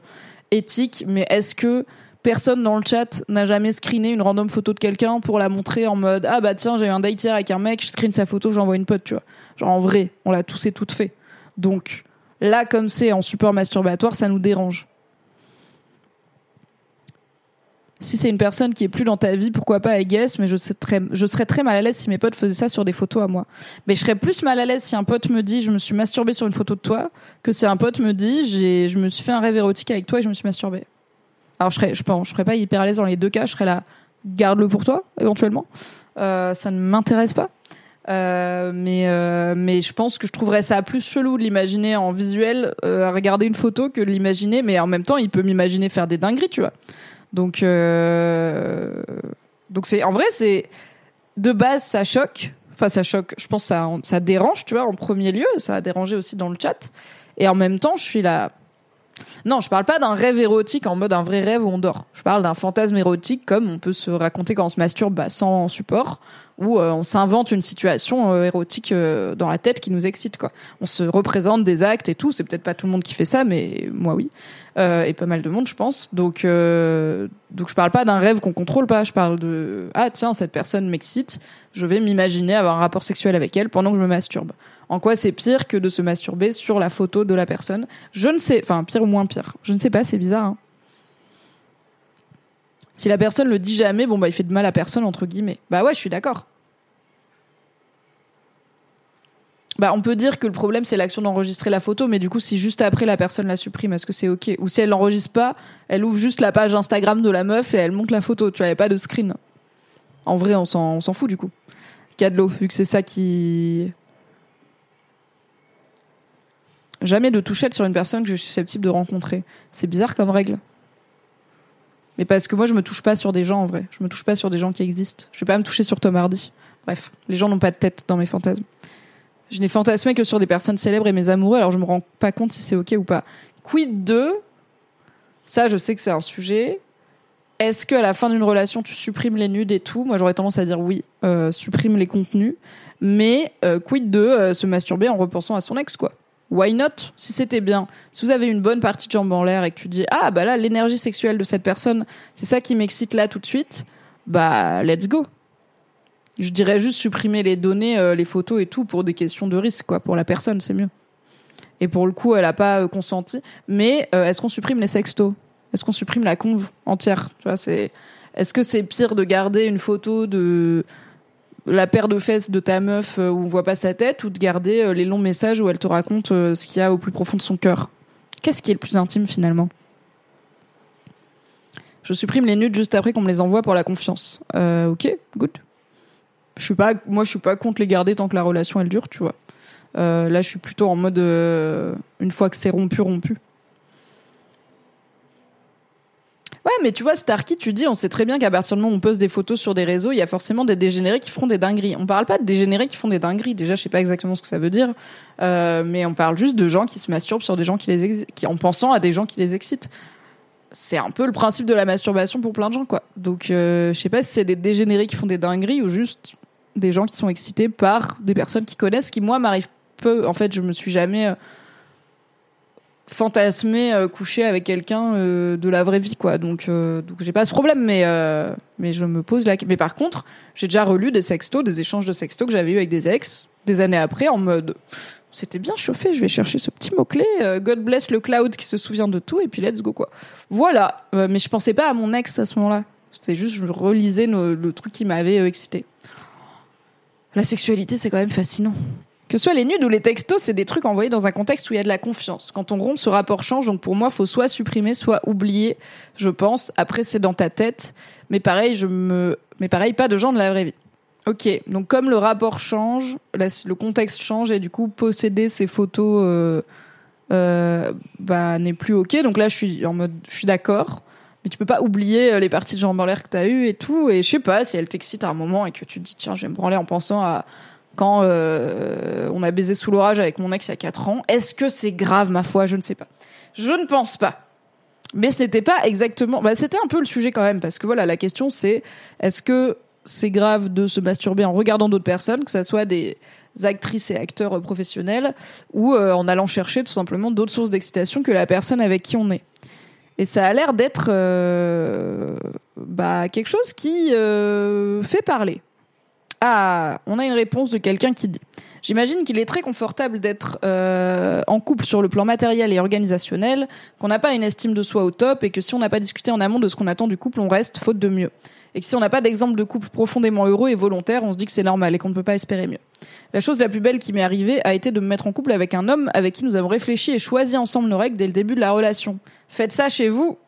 éthique, mais est-ce que personne dans le chat n'a jamais screené une random photo de quelqu'un pour la montrer en mode ah bah tiens j'ai eu un date hier avec un mec, je screen sa photo, j'envoie une pote, tu vois. Genre en vrai, on l'a tous et toutes fait. Donc là, comme c'est en support masturbatoire, ça nous dérange. Si c'est une personne qui est plus dans ta vie, pourquoi pas, I guess, mais je serais, très, mal à l'aise si mes potes faisaient ça sur des photos à moi. Mais je serais plus mal à l'aise si un pote me dit je me suis masturbé sur une photo de toi que si un pote me dit j'ai, je me suis fait un rêve érotique avec toi et je me suis masturbé. Alors je serais, je pense, je serais pas hyper à l'aise dans les deux cas, je serais là, garde-le pour toi, éventuellement. ça ne m'intéresse pas. mais mais je pense que je trouverais ça plus chelou de l'imaginer en visuel à regarder une photo que de l'imaginer mais en même temps il peut m'imaginer faire des dingueries tu vois donc donc c'est en vrai c'est de base ça choque. Enfin ça choque je pense ça ça dérange tu vois en premier lieu. Ça a dérangé aussi dans le chat. Et en même temps je suis là non, je parle pas d'un rêve érotique en mode un vrai rêve où on dort. Je parle d'un fantasme érotique comme on peut se raconter quand on se masturbe bah, sans support, où euh, on s'invente une situation euh, érotique euh, dans la tête qui nous excite. Quoi. On se représente des actes et tout. C'est peut-être pas tout le monde qui fait ça, mais moi oui, et pas mal de monde, je pense. Donc, donc je parle pas d'un rêve qu'on contrôle pas. Je parle de ah tiens cette personne m'excite, je vais m'imaginer avoir un rapport sexuel avec elle pendant que je me masturbe. En quoi c'est pire que de se masturber sur la photo de la personne? Je ne sais, enfin pire ou moins pire. Je ne sais pas, c'est bizarre. Hein. Si la personne le dit jamais, bon bah il fait de mal à personne entre guillemets. Bah ouais, je suis d'accord. Bah, on peut dire que le problème c'est l'action d'enregistrer la photo, mais du coup, si juste après la personne la supprime, est-ce que c'est ok? Ou si elle l'enregistre pas, elle ouvre juste la page Instagram de la meuf et elle monte la photo. Tu vois, pas de screen. En vrai, on s'en fout du coup. Cadelot, vu que c'est ça qui Jamais de touchette sur une personne que je suis susceptible de rencontrer. C'est bizarre comme règle. Mais parce que moi, je me touche pas sur des gens en vrai. Je me touche pas sur des gens qui existent. Je vais pas me toucher sur Tom Hardy. Bref, les gens n'ont pas de tête dans mes fantasmes. Je n'ai fantasmé que sur des personnes célèbres et mes amoureux, alors je me rends pas compte si c'est ok ou pas. Quid de Ça, je sais que c'est un sujet. Est-ce qu'à la fin d'une relation, tu supprimes les nudes et tout? Moi, j'aurais tendance à dire oui, euh, supprime les contenus. Mais euh, quid de euh, se masturber en repensant à son ex, quoi? Why not Si c'était bien, si vous avez une bonne partie de jambes en l'air et que tu dis ah bah là l'énergie sexuelle de cette personne, c'est ça qui m'excite là tout de suite, bah let's go. Je dirais juste supprimer les données, euh, les photos et tout pour des questions de risque quoi. Pour la personne, c'est mieux. Et pour le coup, elle a pas euh, consenti. Mais euh, est-ce qu'on supprime les sextos? Est-ce qu'on supprime la conve entière? Tu vois, c'est est-ce que c'est pire de garder une photo de la paire de fesses de ta meuf euh, où on voit pas sa tête ou de garder euh, les longs messages où elle te raconte euh, ce qu'il y a au plus profond de son cœur Qu'est-ce qui est le plus intime finalement? Je supprime les nudes juste après qu'on me les envoie pour la confiance. ok, good. Je suis pas, moi je suis pas contre les garder tant que la relation elle dure, tu vois. là je suis plutôt en mode une fois que c'est rompu, rompu. Ouais, mais tu vois, Starkey, tu dis, on sait très bien qu'à partir du moment où on poste des photos sur des réseaux, il y a forcément des dégénérés qui feront des dingueries. On parle pas de dégénérés qui font des dingueries. Déjà, je sais pas exactement ce que ça veut dire, euh, mais on parle juste de gens qui se masturbent sur des gens qui les qui en pensant à des gens qui les excitent. C'est un peu le principe de la masturbation pour plein de gens, quoi. Donc, euh, je sais pas si c'est des dégénérés qui font des dingueries ou juste des gens qui sont excités par des personnes qui connaissent, qui moi m'arrive peu. En fait, je me suis jamais euh, fantasmer euh, coucher avec quelqu'un euh, de la vraie vie quoi. Donc euh, donc j'ai pas ce problème mais mais je me pose la mais par contre j'ai déjà relu des sextos des échanges de sextos que j'avais eu avec des ex des années après en mode c'était bien chauffé je vais chercher ce petit mot clé God bless le cloud qui se souvient de tout et puis let's go quoi. Voilà mais je pensais pas à mon ex à ce moment-là. C'était juste je relisais le truc qui m'avait excité. La sexualité c'est quand même fascinant que ce soit les nudes ou les textos, c'est des trucs envoyés dans un contexte où il y a de la confiance. Quand on rompt, ce rapport change. Donc pour moi, faut soit supprimer, soit oublier, je pense. Après, c'est dans ta tête. Mais pareil, je me, mais pareil, pas de gens de la vraie vie. Ok, donc comme le rapport change, le contexte change et du coup posséder ces photos euh, euh, bah, n'est plus ok. Donc là, je suis en mode, je suis d'accord, mais tu peux pas oublier euh, les parties de jambes en l'air que t'as eues et tout. Et je sais pas si elle t'excite à un moment et que tu te dis tiens, je vais me branler en pensant à quand euh, on a baisé sous l'orage avec mon ex il y a 4 ans. Est-ce que c'est grave, ma foi? Je ne sais pas. Je ne pense pas. Mais ce n'était pas exactement. Bah, c'était un peu le sujet quand même, parce que voilà, la question c'est est-ce que c'est grave de se masturber en regardant d'autres personnes, que ce soit des actrices et acteurs professionnels, ou euh, en allant chercher tout simplement d'autres sources d'excitation que la personne avec qui on est? Et ça a l'air d'être euh, bah, quelque chose qui fait parler. Ah, on a une réponse de quelqu'un qui dit J'imagine qu'il est très confortable d'être euh, en couple sur le plan matériel et organisationnel, qu'on n'a pas une estime de soi au top et que si on n'a pas discuté en amont de ce qu'on attend du couple, on reste faute de mieux. Et que si on n'a pas d'exemple de couple profondément heureux et volontaire, on se dit que c'est normal et qu'on ne peut pas espérer mieux. La chose la plus belle qui m'est arrivée a été de me mettre en couple avec un homme avec qui nous avons réfléchi et choisi ensemble nos règles dès le début de la relation. Faites ça chez vous,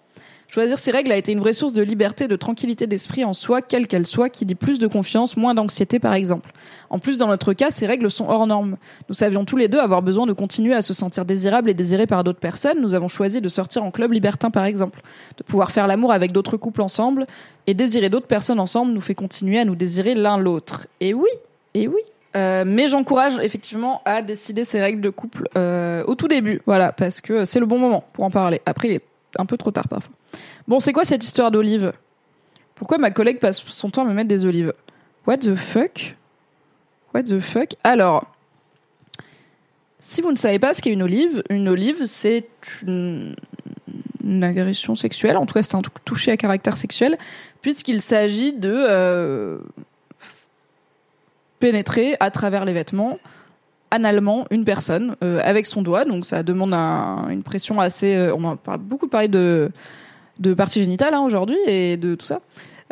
Choisir ces règles a été une vraie source de liberté, de tranquillité d'esprit en soi, quelle qu'elle soit, qui dit plus de confiance, moins d'anxiété par exemple. En plus, dans notre cas, ces règles sont hors normes. Nous savions tous les deux avoir besoin de continuer à se sentir désirables et désirés par d'autres personnes. Nous avons choisi de sortir en club libertin par exemple, de pouvoir faire l'amour avec d'autres couples ensemble et désirer d'autres personnes ensemble nous fait continuer à nous désirer l'un l'autre. Et oui, et oui. Euh, mais j'encourage effectivement à décider ces règles de couple euh, au tout début, voilà, parce que c'est le bon moment pour en parler. Après, il est un peu trop tard parfois. Bon, c'est quoi cette histoire d'olive? Pourquoi ma collègue passe son temps à me mettre des olives? What the fuck? What the fuck? Alors, si vous ne savez pas ce qu'est une olive, une olive, c'est une... agression sexuelle, en tout cas c'est un touché à caractère sexuel, puisqu'il s'agit de euh, pénétrer à travers les vêtements analement une personne euh, avec son doigt. Donc ça demande une pression assez. Euh, on parle beaucoup parlé de de parties génitales hein, aujourd'hui et de tout ça.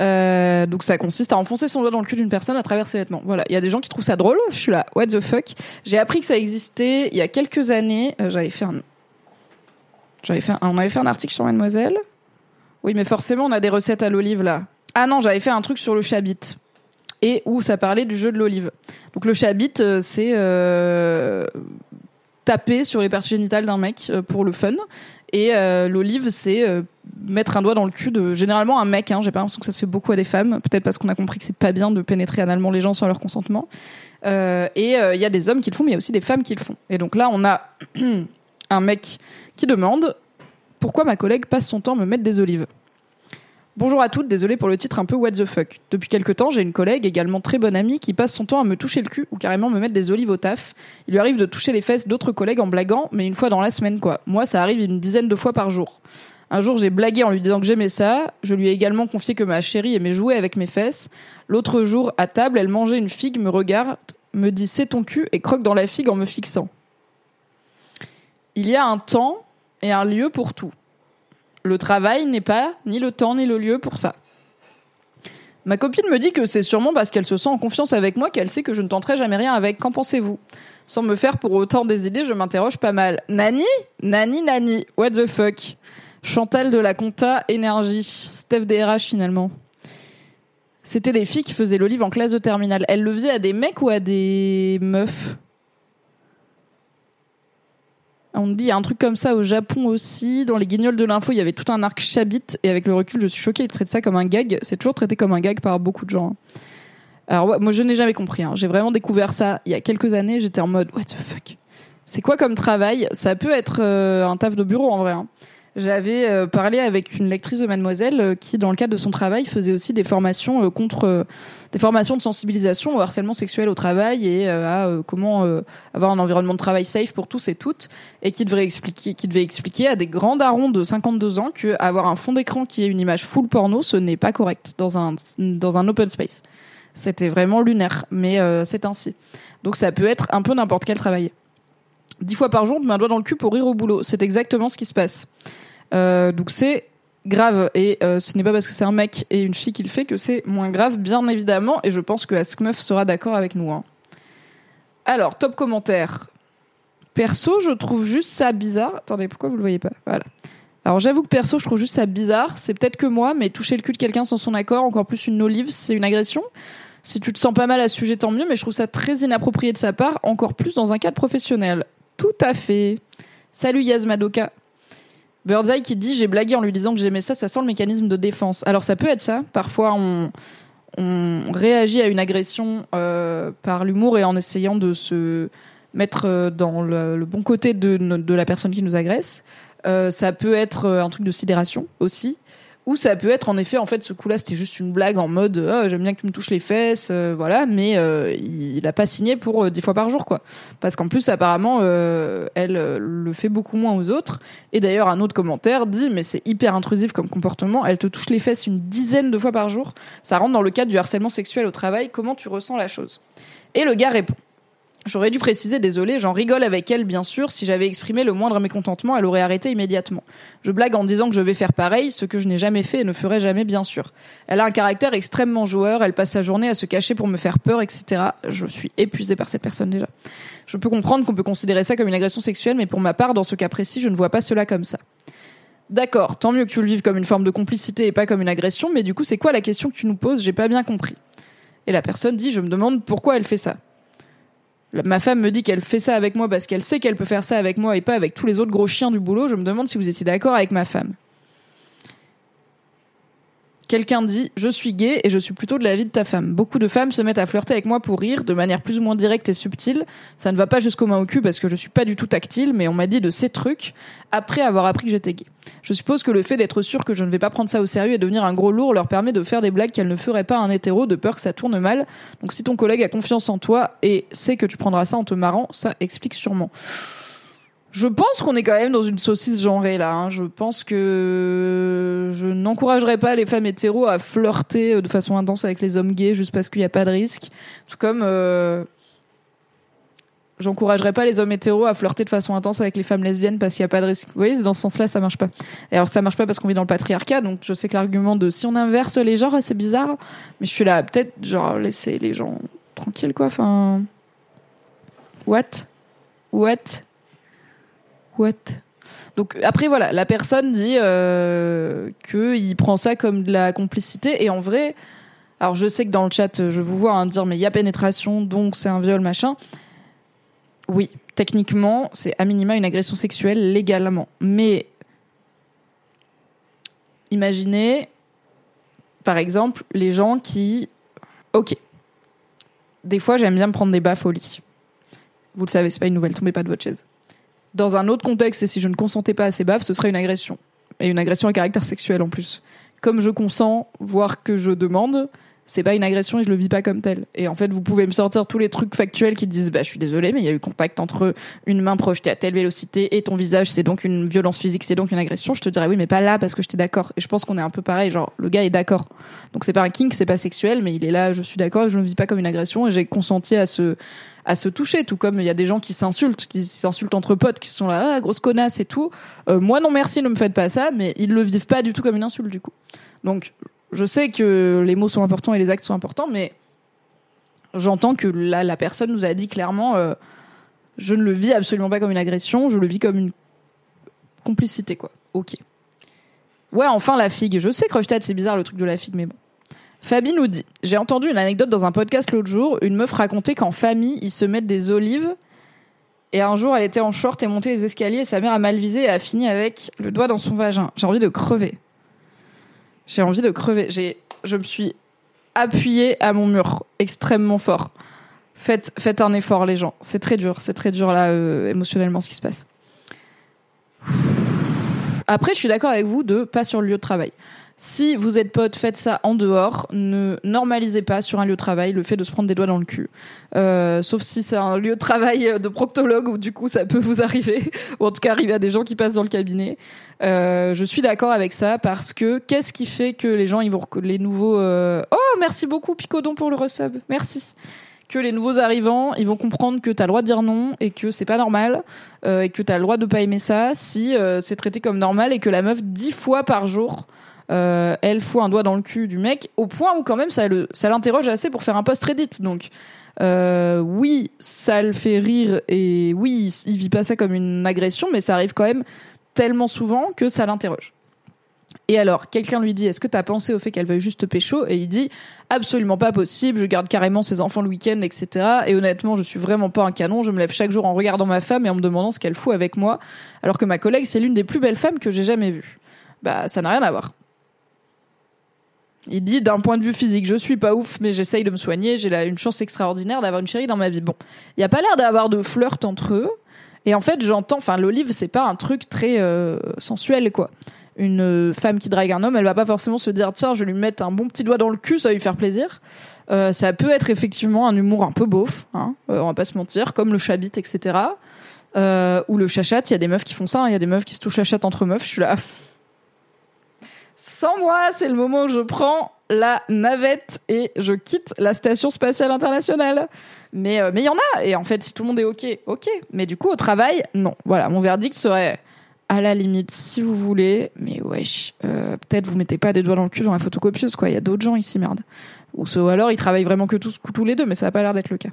Euh, donc ça consiste à enfoncer son doigt dans le cul d'une personne à travers ses vêtements. Voilà, il y a des gens qui trouvent ça drôle. Je suis là, what the fuck? J'ai appris que ça existait il y a quelques années. j'avais fait un, j'avais fait, on avait fait un article sur Mademoiselle. Oui, mais forcément on a des recettes à l'olive là. Ah non, j'avais fait un truc sur le chabit et où ça parlait du jeu de l'olive. Donc le chabit, euh, c'est euh, taper sur les parties génitales d'un mec euh, pour le fun. Et l'olive, c'est mettre un doigt dans le cul de généralement un mec. Hein, J'ai pas l'impression que ça se fait beaucoup à des femmes. Peut-être parce qu'on a compris que c'est pas bien de pénétrer analement les gens sans leur consentement. et il y a des hommes qui le font, mais il y a aussi des femmes qui le font. Et donc là, on a <clears throat> un mec qui demande pourquoi ma collègue passe son temps à me mettre des olives? Bonjour à toutes, désolé pour le titre un peu what the fuck. Depuis quelque temps, j'ai une collègue, également très bonne amie, qui passe son temps à me toucher le cul ou carrément me mettre des olives au taf. Il lui arrive de toucher les fesses d'autres collègues en blaguant, mais une fois dans la semaine quoi. Moi, ça arrive une dizaine de fois par jour. Un jour, j'ai blagué en lui disant que j'aimais ça. Je lui ai également confié que ma chérie aimait jouer avec mes fesses. L'autre jour, à table, elle mangeait une figue, me regarde, me dit c'est ton cul et croque dans la figue en me fixant. Il y a un temps et un lieu pour tout. Le travail n'est pas ni le temps ni le lieu pour ça. Ma copine me dit que c'est sûrement parce qu'elle se sent en confiance avec moi qu'elle sait que je ne tenterai jamais rien avec. Qu'en pensez-vous? Sans me faire pour autant des idées, je m'interroge pas mal. Nani? Nani, Nani. What the fuck? Chantal de la Compta, énergie. Steph DRH finalement. C'était les filles qui faisaient l'olive en classe de terminale. Elle le faisait à des mecs ou à des meufs? On dit, y a un truc comme ça au Japon aussi. Dans les guignols de l'info, il y avait tout un arc chabit. Et avec le recul, je suis choquée. Ils traitent ça comme un gag. C'est toujours traité comme un gag par beaucoup de gens. Alors, moi, je n'ai jamais compris. Hein. J'ai vraiment découvert ça il y a quelques années. J'étais en mode, what the fuck? C'est quoi comme travail? Ça peut être euh, un taf de bureau en vrai. Hein. J'avais euh, parlé avec une lectrice de Mademoiselle euh, qui, dans le cadre de son travail, faisait aussi des formations euh, contre des formations de sensibilisation au harcèlement sexuel au travail et à comment avoir un environnement de travail safe pour tous et toutes, et qui devait expliquer, qui devait expliquer à des grands darons de 52 ans que avoir un fond d'écran qui est une image full porno, ce n'est pas correct dans un dans un open space. C'était vraiment lunaire, mais c'est ainsi. Donc ça peut être un peu n'importe quel travail dix fois par jour, on met un doigt dans le cul pour rire au boulot. C'est exactement ce qui se passe. Euh, donc c'est grave et euh, ce n'est pas parce que c'est un mec et une fille qui le fait que c'est moins grave, bien évidemment. Et je pense que Askmeuf sera d'accord avec nous. Hein. Alors, top commentaire. Perso, je trouve juste ça bizarre. Attendez, pourquoi vous le voyez pas? Voilà. Alors j'avoue que perso, je trouve juste ça bizarre. C'est peut-être que moi, mais toucher le cul de quelqu'un sans son accord, encore plus une olive, c'est une agression. Si tu te sens pas mal à ce sujet, tant mieux, mais je trouve ça très inapproprié de sa part, encore plus dans un cadre professionnel. Tout à fait. Salut Yasmadoka. Birdseye qui dit j'ai blagué en lui disant que j'aimais ça, ça sent le mécanisme de défense. Alors ça peut être ça. Parfois on, réagit à une agression euh, par l'humour et en essayant de se mettre euh, dans le, bon côté de, de, la personne qui nous agresse. Euh, ça peut être un truc de sidération aussi. Ou ça peut être en effet, en fait, ce coup-là, c'était juste une blague en mode oh, j'aime bien que tu me touches les fesses, euh, voilà, mais euh, il a pas signé pour euh, dix fois par jour, quoi. Parce qu'en plus, apparemment, elle le fait beaucoup moins aux autres. Et d'ailleurs, un autre commentaire dit mais c'est hyper intrusif comme comportement. Elle te touche les fesses une dizaine de fois par jour. Ça rentre dans le cadre du harcèlement sexuel au travail. Comment tu ressens la chose? Et le gars répond J'aurais dû préciser, désolé, j'en rigole avec elle, bien sûr. Si j'avais exprimé le moindre mécontentement, elle aurait arrêté immédiatement. Je blague en disant que je vais faire pareil, ce que je n'ai jamais fait et ne ferai jamais, bien sûr. Elle a un caractère extrêmement joueur, elle passe sa journée à se cacher pour me faire peur, etc. Je suis épuisée par cette personne déjà. Je peux comprendre qu'on peut considérer ça comme une agression sexuelle, mais pour ma part, dans ce cas précis, je ne vois pas cela comme ça. D'accord, tant mieux que tu le vives comme une forme de complicité et pas comme une agression, mais du coup, c'est quoi la question que tu nous poses? J'ai pas bien compris. Et la personne dit, je me demande pourquoi elle fait ça. Ma femme me dit qu'elle fait ça avec moi parce qu'elle sait qu'elle peut faire ça avec moi et pas avec tous les autres gros chiens du boulot. Je me demande si vous étiez d'accord avec ma femme. Quelqu'un dit Je suis gay et je suis plutôt de la vie de ta femme. Beaucoup de femmes se mettent à flirter avec moi pour rire de manière plus ou moins directe et subtile. Ça ne va pas jusqu'au main au cul parce que je suis pas du tout tactile, mais on m'a dit de ces trucs après avoir appris que j'étais gay. Je suppose que le fait d'être sûr que je ne vais pas prendre ça au sérieux et devenir un gros lourd leur permet de faire des blagues qu'elles ne feraient pas à un hétéro de peur que ça tourne mal. Donc si ton collègue a confiance en toi et sait que tu prendras ça en te marrant, ça explique sûrement. Je pense qu'on est quand même dans une saucisse genrée là. Hein. Je pense que je n'encouragerais pas les femmes hétéros à flirter euh, de façon intense avec les hommes gays juste parce qu'il n'y a pas de risque. Tout comme euh, j'encouragerais pas les hommes hétéros à flirter de façon intense avec les femmes lesbiennes parce qu'il n'y a pas de risque. Vous voyez, dans ce sens-là, ça marche pas. Et alors ça marche pas parce qu'on vit dans le patriarcat, donc je sais que l'argument de si on inverse les genres, c'est bizarre. Mais je suis là, peut-être genre laisser les gens tranquilles quoi. Enfin, what, what? What? Donc après voilà, la personne dit euh, qu'il prend ça comme de la complicité et en vrai, alors je sais que dans le chat je vous vois hein, dire mais il y a pénétration donc c'est un viol machin. Oui, techniquement c'est à minima une agression sexuelle légalement, mais imaginez par exemple les gens qui, ok, des fois j'aime bien me prendre des baffes au. Vous le savez, c'est pas une nouvelle, tombez pas de votre chaise. Dans un autre contexte, et si je ne consentais pas à ces baffes, ce serait une agression. Et une agression à caractère sexuel en plus. Comme je consens, voire que je demande, c'est pas une agression et je le vis pas comme tel. Et en fait, vous pouvez me sortir tous les trucs factuels qui disent, bah, je suis désolé, mais il y a eu contact entre une main projetée à telle vélocité et ton visage, c'est donc une violence physique, c'est donc une agression. Je te dirais, oui, mais pas là parce que j'étais d'accord. Et je pense qu'on est un peu pareil, genre, le gars est d'accord. Donc c'est pas un kink, c'est pas sexuel, mais il est là, je suis d'accord, je ne vis pas comme une agression et j'ai consenti à à se toucher, tout comme il y a des gens qui s'insultent, qui s'insultent entre potes, qui sont là, ah, grosse connasse et tout. Euh, moi, non merci, ne me faites pas ça, mais ils le vivent pas du tout comme une insulte, du coup. Donc, je sais que les mots sont importants et les actes sont importants, mais j'entends que là, la personne nous a dit clairement, euh, je ne le vis absolument pas comme une agression, je le vis comme une complicité, quoi. Ok. Ouais, enfin la figue. Je sais, Crochet, c'est bizarre le truc de la figue, mais bon. Fabi nous dit J'ai entendu une anecdote dans un podcast l'autre jour. Une meuf racontait qu'en famille, ils se mettent des olives. Et un jour, elle était en short et montait les escaliers. Et sa mère a mal visé et a fini avec le doigt dans son vagin. J'ai envie de crever. J'ai envie de crever. J'ai, je me suis appuyée à mon mur extrêmement fort. Faites, faites un effort, les gens. C'est très dur. C'est très dur, là, euh, émotionnellement, ce qui se passe. Après, je suis d'accord avec vous de pas sur le lieu de travail. Si vous êtes pote, faites ça en dehors. Ne normalisez pas sur un lieu de travail le fait de se prendre des doigts dans le cul. Euh, sauf si c'est un lieu de travail de proctologue où du coup ça peut vous arriver, <laughs> ou en tout cas arriver à des gens qui passent dans le cabinet. Euh, je suis d'accord avec ça parce que qu'est-ce qui fait que les gens ils vont les nouveaux euh... oh merci beaucoup Picodon pour le resub merci que les nouveaux arrivants, ils vont comprendre que tu as le droit de dire non et que c'est pas normal euh, et que tu as le droit de pas aimer ça si euh, c'est traité comme normal et que la meuf dix fois par jour euh, elle fout un doigt dans le cul du mec, au point où quand même ça l'interroge assez pour faire un post Reddit. Donc euh, oui, ça le fait rire et oui, il vit pas ça comme une agression, mais ça arrive quand même tellement souvent que ça l'interroge. Et alors, quelqu'un lui dit, est-ce que t'as pensé au fait qu'elle veuille juste pécho? Et il dit, absolument pas possible, je garde carrément ses enfants le week-end, etc. Et honnêtement, je suis vraiment pas un canon, je me lève chaque jour en regardant ma femme et en me demandant ce qu'elle fout avec moi, alors que ma collègue, c'est l'une des plus belles femmes que j'ai jamais vues. Bah, ça n'a rien à voir. Il dit d'un point de vue physique, je suis pas ouf, mais j'essaye de me soigner. J'ai une chance extraordinaire d'avoir une chérie dans ma vie. Bon, il y a pas l'air d'avoir de flirt entre eux. Et en fait, j'entends, enfin, l'olive, c'est pas un truc très euh, sensuel, quoi. Une euh, femme qui drague un homme, elle va pas forcément se dire tiens, je vais lui mettre un bon petit doigt dans le cul, ça va lui faire plaisir. Euh, ça peut être effectivement un humour un peu beauf, hein, on va pas se mentir, comme le chabit, etc. ou le chachat. Il y a des meufs qui font ça. Hein. Il y a des meufs qui se touchent la entre meufs. Je suis là. Sans moi, c'est le moment où je prends la navette et je quitte la station spatiale internationale. Mais euh, mais il y en a et en fait si tout le monde est OK, OK. Mais du coup au travail, non. Voilà, mon verdict serait à la limite si vous voulez, mais wesh, euh, peut-être vous mettez pas des doigts dans le cul dans la photocopieuse quoi, il y a d'autres gens ici merde. Ou, alors ils travaillent vraiment que tous tous les deux mais ça a pas l'air d'être le cas.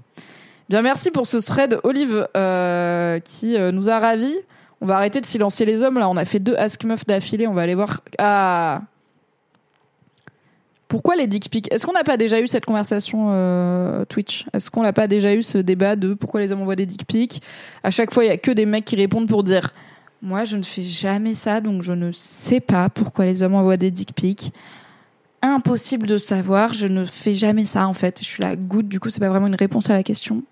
Bien merci pour ce thread Olive euh, qui nous a ravis. On va arrêter de silencier les hommes là. On a fait deux Ask Meuf d'affilée. On va aller voir. Ah. Pourquoi les dick pics? Est-ce qu'on n'a pas déjà eu cette conversation euh, Twitch? Est-ce qu'on n'a pas déjà eu ce débat de pourquoi les hommes envoient des dick pics? À chaque fois, il y a que des mecs qui répondent pour dire moi, je ne fais jamais ça, donc je ne sais pas pourquoi les hommes envoient des dick pics. Impossible de savoir, je ne fais jamais ça en fait. Je suis la goutte, du coup, c'est pas vraiment une réponse à la question.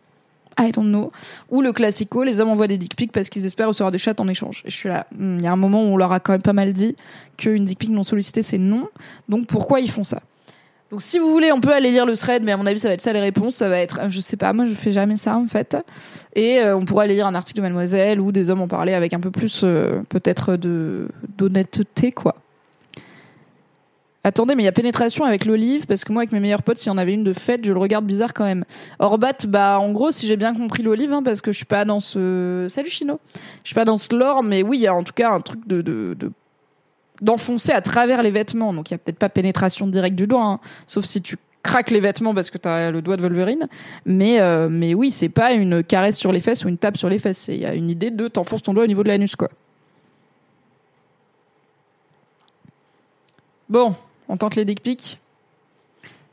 I don't know. Ou le classico, les hommes envoient des dick pics parce qu'ils espèrent recevoir des chats en échange. Et je suis là, hmm, il y a un moment où on leur a quand même pas mal dit qu'une dick pic non sollicitée c'est non. Donc pourquoi ils font ça? Donc si vous voulez, on peut aller lire le thread, mais à mon avis, ça va être ça les réponses. Ça va être, je sais pas, moi je fais jamais ça en fait. Et euh, on pourra aller lire un article de Mademoiselle où des hommes en parlaient avec un peu plus euh, peut-être d'honnêteté quoi. Attendez, mais il y a pénétration avec l'olive parce que moi avec mes meilleurs potes, s'il y en avait une de fête, je le regarde bizarre quand même. Orbat, bah en gros, si j'ai bien compris l'olive, hein, parce que je suis pas dans ce. Salut Chino. Je suis pas dans ce lore, mais oui, il y a en tout cas un truc de, de, de d'enfoncer à travers les vêtements. Donc il y a peut-être pas pénétration directe du doigt, hein. sauf si tu craques les vêtements parce que tu as le doigt de Wolverine. Mais euh, mais oui, c'est pas une caresse sur les fesses ou une tape sur les fesses. Il y a une idée de t'enfonces ton doigt au niveau de l'anus quoi. Bon, on tente les dick.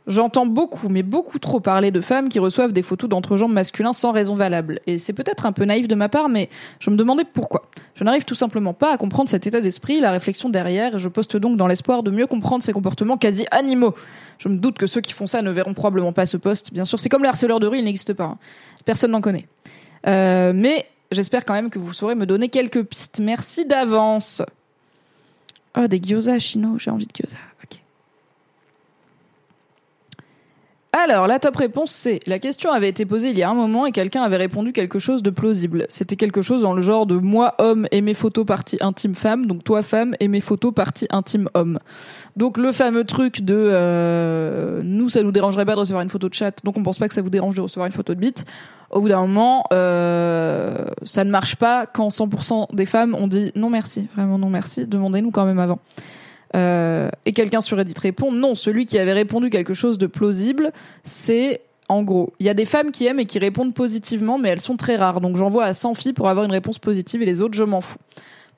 J'entends beaucoup, mais beaucoup trop parler de femmes qui reçoivent des photos d'entrejambes masculins sans raison valable. Et c'est peut-être un peu naïf de ma part, mais je me demandais pourquoi. Je n'arrive tout simplement pas à comprendre cet état d'esprit, la réflexion derrière, et je poste donc dans l'espoir de mieux comprendre ces comportements quasi animaux. Je me doute que ceux qui font ça ne verront probablement pas ce poste. Bien sûr, c'est comme les harceleurs de rue, il n'existe pas. Hein. Personne n'en connaît. Euh, mais j'espère quand même que vous saurez me donner quelques pistes. Merci d'avance. Oh, des gyoza chino, j'ai envie de gyoza. Alors, la top réponse, c'est la question avait été posée il y a un moment et quelqu'un avait répondu quelque chose de plausible. C'était quelque chose dans le genre de moi, homme, et mes photos partie intime femme, donc toi, femme, et mes photos partie intime homme. Donc, le fameux truc de euh, nous, ça nous dérangerait pas de recevoir une photo de chat, donc on pense pas que ça vous dérange de recevoir une photo de bite. Au bout d'un moment, euh, ça ne marche pas quand 100% des femmes ont dit non merci, vraiment non merci, demandez-nous quand même avant. Euh, et quelqu'un sur Reddit répond non, celui qui avait répondu quelque chose de plausible, c'est en gros, il y a des femmes qui aiment et qui répondent positivement, mais elles sont très rares. Donc j'envoie à 100 filles pour avoir une réponse positive et les autres, je m'en fous.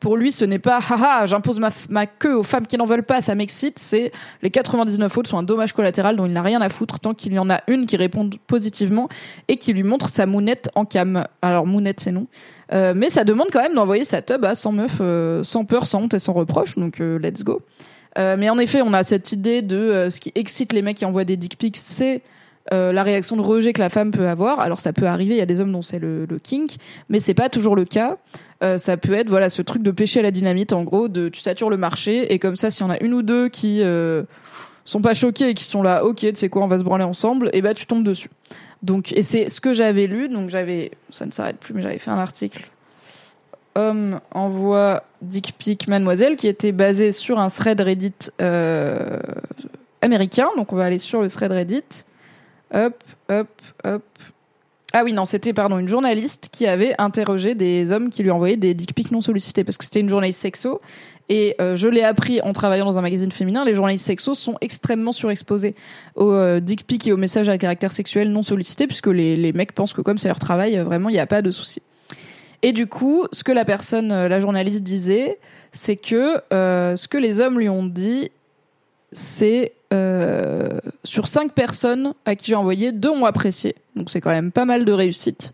Pour lui, ce n'est pas haha, j'impose ma, ma, queue aux femmes qui n'en veulent pas, ça m'excite. C'est les 99 autres sont un dommage collatéral dont il n'a rien à foutre tant qu'il y en a une qui répond positivement et qui lui montre sa mounette en cam. Alors mounette, c'est non. Euh, mais ça demande quand même d'envoyer sa tub à 100 meufs euh, sans peur, sans honte et sans reproche. Donc euh, let's go. mais en effet, on a cette idée de ce qui excite les mecs qui envoient des dick pics, c'est la réaction de rejet que la femme peut avoir. Alors ça peut arriver, il y a des hommes dont c'est le, le, kink, mais c'est pas toujours le cas. Ça peut être voilà ce truc de pêcher à la dynamite, en gros, de tu satures le marché et comme ça, s'il y en a une ou deux qui sont pas choqués et qui sont là, ok, tu sais quoi, on va se branler ensemble, et bah tu tombes dessus. Donc, et c'est ce que j'avais lu. Donc, j'avais, ça ne s'arrête plus, mais j'avais fait un article. Homme envoie dick pic mademoiselle qui était basé sur un thread Reddit euh, américain. Donc, on va aller sur le thread Reddit. Hop, hop, hop. Ah oui, non, c'était pardon une journaliste qui avait interrogé des hommes qui lui envoyaient des dick pics non sollicités parce que c'était une journaliste sexo et euh, je l'ai appris en travaillant dans un magazine féminin, les journalistes sexos sont extrêmement surexposés aux euh, dick pics et aux messages à caractère sexuel non sollicités, puisque les, les mecs pensent que comme c'est leur travail, euh, vraiment, il n'y a pas de souci. Et du coup, ce que la personne, la journaliste disait, c'est que ce que les hommes lui ont dit, c'est sur cinq personnes à qui j'ai envoyé, deux ont apprécié. Donc c'est quand même pas mal de réussite.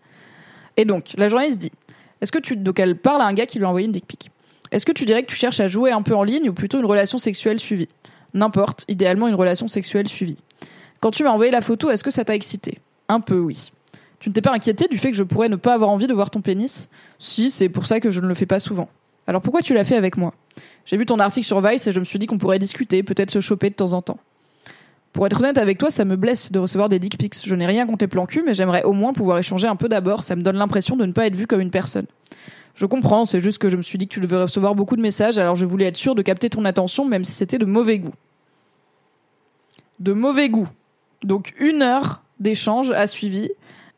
Et donc, la journaliste dit, est-ce que tu, donc elle parle à un gars qui lui a envoyé une dick pic? Est-ce que tu dirais que tu cherches à jouer un peu en ligne ou plutôt une relation sexuelle suivie? N'importe, idéalement une relation sexuelle suivie. Quand tu m'as envoyé la photo, est-ce que ça t'a excité? Un peu, oui. Tu ne t'es pas inquiété du fait que je pourrais ne pas avoir envie de voir ton pénis? Si, c'est pour ça que je ne le fais pas souvent. Alors pourquoi tu l'as fait avec moi? J'ai vu ton article sur Vice et je me suis dit qu'on pourrait discuter, peut-être se choper de temps en temps. Pour être honnête avec toi, ça me blesse de recevoir des dick pics. Je n'ai rien contre les plans cul, mais j'aimerais au moins pouvoir échanger un peu d'abord. Ça me donne l'impression de ne pas être vu comme une personne. Je comprends, c'est juste que je me suis dit que tu devais recevoir beaucoup de messages, alors je voulais être sûr de capter ton attention, même si c'était de mauvais goût. De mauvais goût. Donc une heure d'échange a suivi.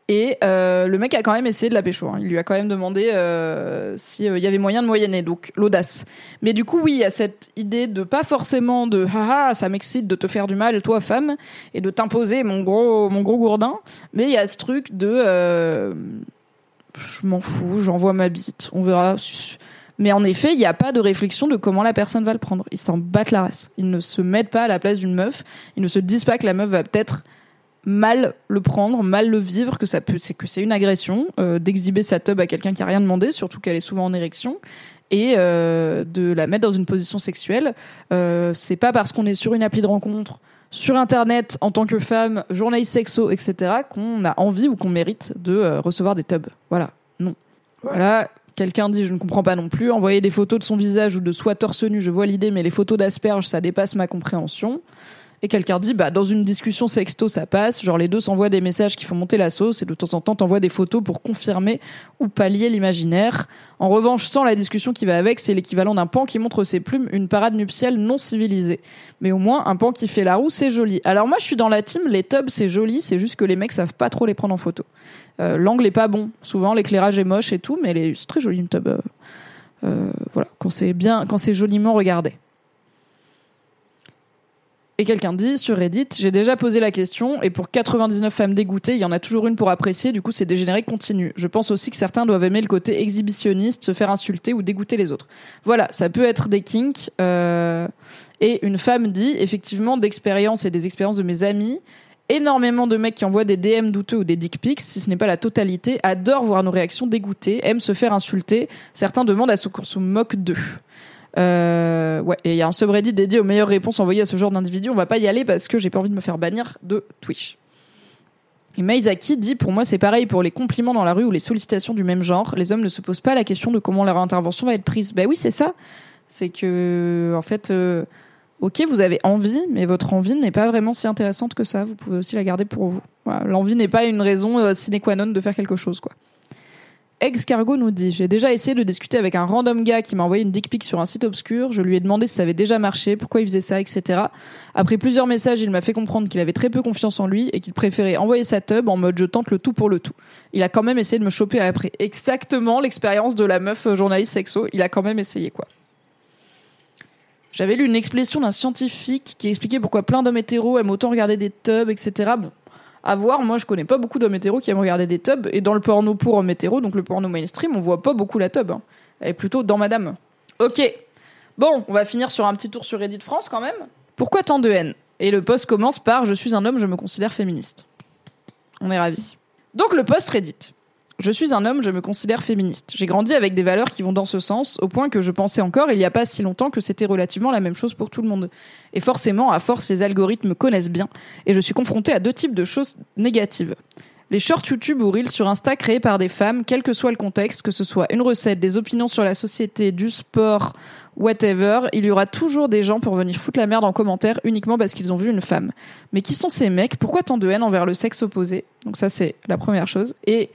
Et euh, le mec a quand même essayé de la pécho. Hein. Il lui a quand même demandé euh, s'il euh, y avait moyen de moyenner, donc l'audace. Mais du coup, oui, il y a cette idée de pas forcément de haha, ça m'excite de te faire du mal, toi femme, et de t'imposer mon gros mon gros gourdin. Mais il y a ce truc de je m'en fous, j'envoie ma bite, on verra. Mais en effet, il n'y a pas de réflexion de comment la personne va le prendre. Ils s'en battent la race. Ils ne se mettent pas à la place d'une meuf. Ils ne se disent pas que la meuf va peut-être mal le prendre, mal le vivre, que ça peut, c'est que c'est une agression euh, d'exhiber sa tub à quelqu'un qui a rien demandé, surtout qu'elle est souvent en érection, et euh, de la mettre dans une position sexuelle. Euh, c'est pas parce qu'on est sur une appli de rencontre, sur internet en tant que femme, journaliste sexo, etc., qu'on a envie ou qu'on mérite de recevoir des tubs. Voilà, non. Voilà, Quelqu'un dit je ne comprends pas non plus. Envoyer des photos de son visage ou de soi torse nu, je vois l'idée, mais les photos d'asperges, ça dépasse ma compréhension. Et quelqu'un dit bah dans une discussion sexto ça passe, genre les deux s'envoient des messages qui font monter la sauce et de temps en temps t'envoies des photos pour confirmer ou pallier l'imaginaire. En revanche, sans la discussion qui va avec, c'est l'équivalent d'un pan qui montre ses plumes, une parade nuptiale non civilisée. Mais au moins un pan qui fait la roue, c'est joli. Alors moi je suis dans la team, les tubs c'est joli, c'est juste que les mecs savent pas trop les prendre en photo. Euh, l'angle est pas bon. Souvent, l'éclairage est moche et tout, mais c'est très joli une tub. Euh, euh, voilà, quand c'est bien, quand c'est joliment regardé. Et quelqu'un dit sur Reddit, j'ai déjà posé la question et pour 99 femmes dégoûtées, il y en a toujours une pour apprécier, du coup c'est dégénéré continue. Je pense aussi que certains doivent aimer le côté exhibitionniste, se faire insulter ou dégoûter les autres. Voilà, ça peut être des kinks. Et une femme dit, effectivement, d'expérience et des expériences de mes amis, énormément de mecs qui envoient des DM douteux ou des dick pics, si ce n'est pas la totalité, adorent voir nos réactions dégoûtées, aiment se faire insulter. Certains demandent à ce qu'on se moque d'eux. Euh, ouais, et il y a un subreddit dédié aux meilleures réponses envoyées à ce genre d'individus. On va pas y aller parce que j'ai pas envie de me faire bannir de Twitch. Et Maizaki dit pour moi c'est pareil pour les compliments dans la rue ou les sollicitations du même genre. Les hommes ne se posent pas la question de comment leur intervention va être prise. Ben oui c'est ça. C'est que en fait euh, ok, vous avez envie, mais votre envie n'est pas vraiment si intéressante que ça. Vous pouvez aussi la garder pour vous. L'envie n'est pas une raison euh, sine qua non de faire quelque chose, quoi. Ex-Cargo nous dit J'ai déjà essayé de discuter avec un random gars qui m'a envoyé une dick pic sur un site obscur. Je lui ai demandé si ça avait déjà marché, pourquoi il faisait ça, etc. Après plusieurs messages, il m'a fait comprendre qu'il avait très peu confiance en lui et qu'il préférait envoyer sa tub en mode je tente le tout pour le tout. Il a quand même essayé de me choper après. Exactement l'expérience de la meuf journaliste sexo. Il a quand même essayé, quoi. J'avais lu une expression d'un scientifique qui expliquait pourquoi plein d'hommes hétéros aiment autant regarder des tubs, etc. Bon, à voir, moi je connais pas beaucoup d'hommes hétéros qui aiment regarder des tubs, et dans le porno pour hommes hétéros, donc le porno mainstream, on voit pas beaucoup la tub. Hein. Elle est plutôt dans madame. Ok. Bon, on va finir sur un petit tour sur Reddit France quand même. Pourquoi tant de haine? Et le post commence par Je suis un homme, je me considère féministe. On est ravis. Donc le post Reddit. Je suis un homme, je me considère féministe. J'ai grandi avec des valeurs qui vont dans ce sens, au point que je pensais encore, il n'y a pas si longtemps, que c'était relativement la même chose pour tout le monde. Et forcément, à force, les algorithmes me connaissent bien, et je suis confrontée à deux types de choses négatives. Les shorts YouTube ou Reels sur Insta créés par des femmes, quel que soit le contexte, que ce soit une recette, des opinions sur la société, du sport, whatever, il y aura toujours des gens pour venir foutre la merde en commentaire uniquement parce qu'ils ont vu une femme. Mais qui sont ces mecs? Pourquoi tant de haine envers le sexe opposé? Donc ça c'est la première chose. Et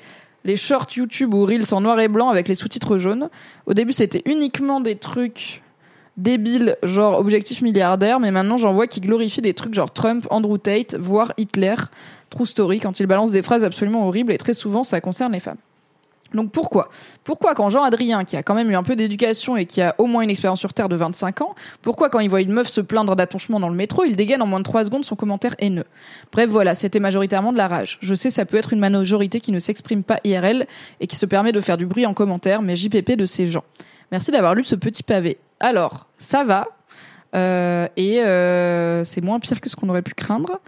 les shorts YouTube ou Reels en noir et blanc avec les sous-titres jaunes. Au début, c'était uniquement des trucs débiles, genre objectif milliardaire, mais maintenant j'en vois qui glorifient des trucs genre Trump, Andrew Tate, voire Hitler, True Story, quand ils balancent des phrases absolument horribles, et très souvent ça concerne les femmes. Donc pourquoi? Pourquoi quand Jean-Adrien, qui a quand même eu un peu d'éducation et qui a au moins une expérience sur Terre de 25 ans, pourquoi quand il voit une meuf se plaindre d'attachement dans le métro, il dégaine en moins de 3 secondes son commentaire haineux? Bref, voilà, c'était majoritairement de la rage. Je sais, ça peut être une majorité qui ne s'exprime pas IRL et qui se permet de faire du bruit en commentaire, mais JPP de ces gens. Merci d'avoir lu ce petit pavé. Alors, ça va, euh, et euh, c'est moins pire que ce qu'on aurait pu craindre.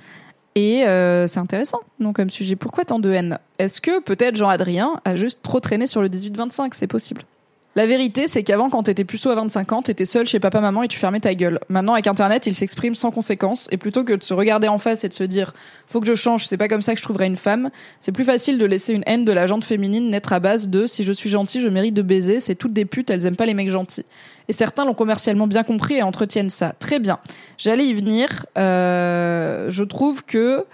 Et euh, c'est intéressant, non, comme sujet. Pourquoi tant de haine? Est-ce que peut-être Jean-Adrien a juste trop traîné sur le 18-25 C'est possible. La vérité, c'est qu'avant, quand t'étais plutôt à 25 ans, t'étais seul chez papa-maman et tu fermais ta gueule. Maintenant, avec Internet, il s'exprime sans conséquence. Et plutôt que de se regarder en face et de se dire « faut que je change, c'est pas comme ça que je trouverai une femme », c'est plus facile de laisser une haine de la jante féminine naître à base de « si je suis gentil, je mérite de baiser, c'est toutes des putes, elles aiment pas les mecs gentils ». Et certains l'ont commercialement bien compris et entretiennent ça. Très bien. J'allais y venir. Euh, je trouve que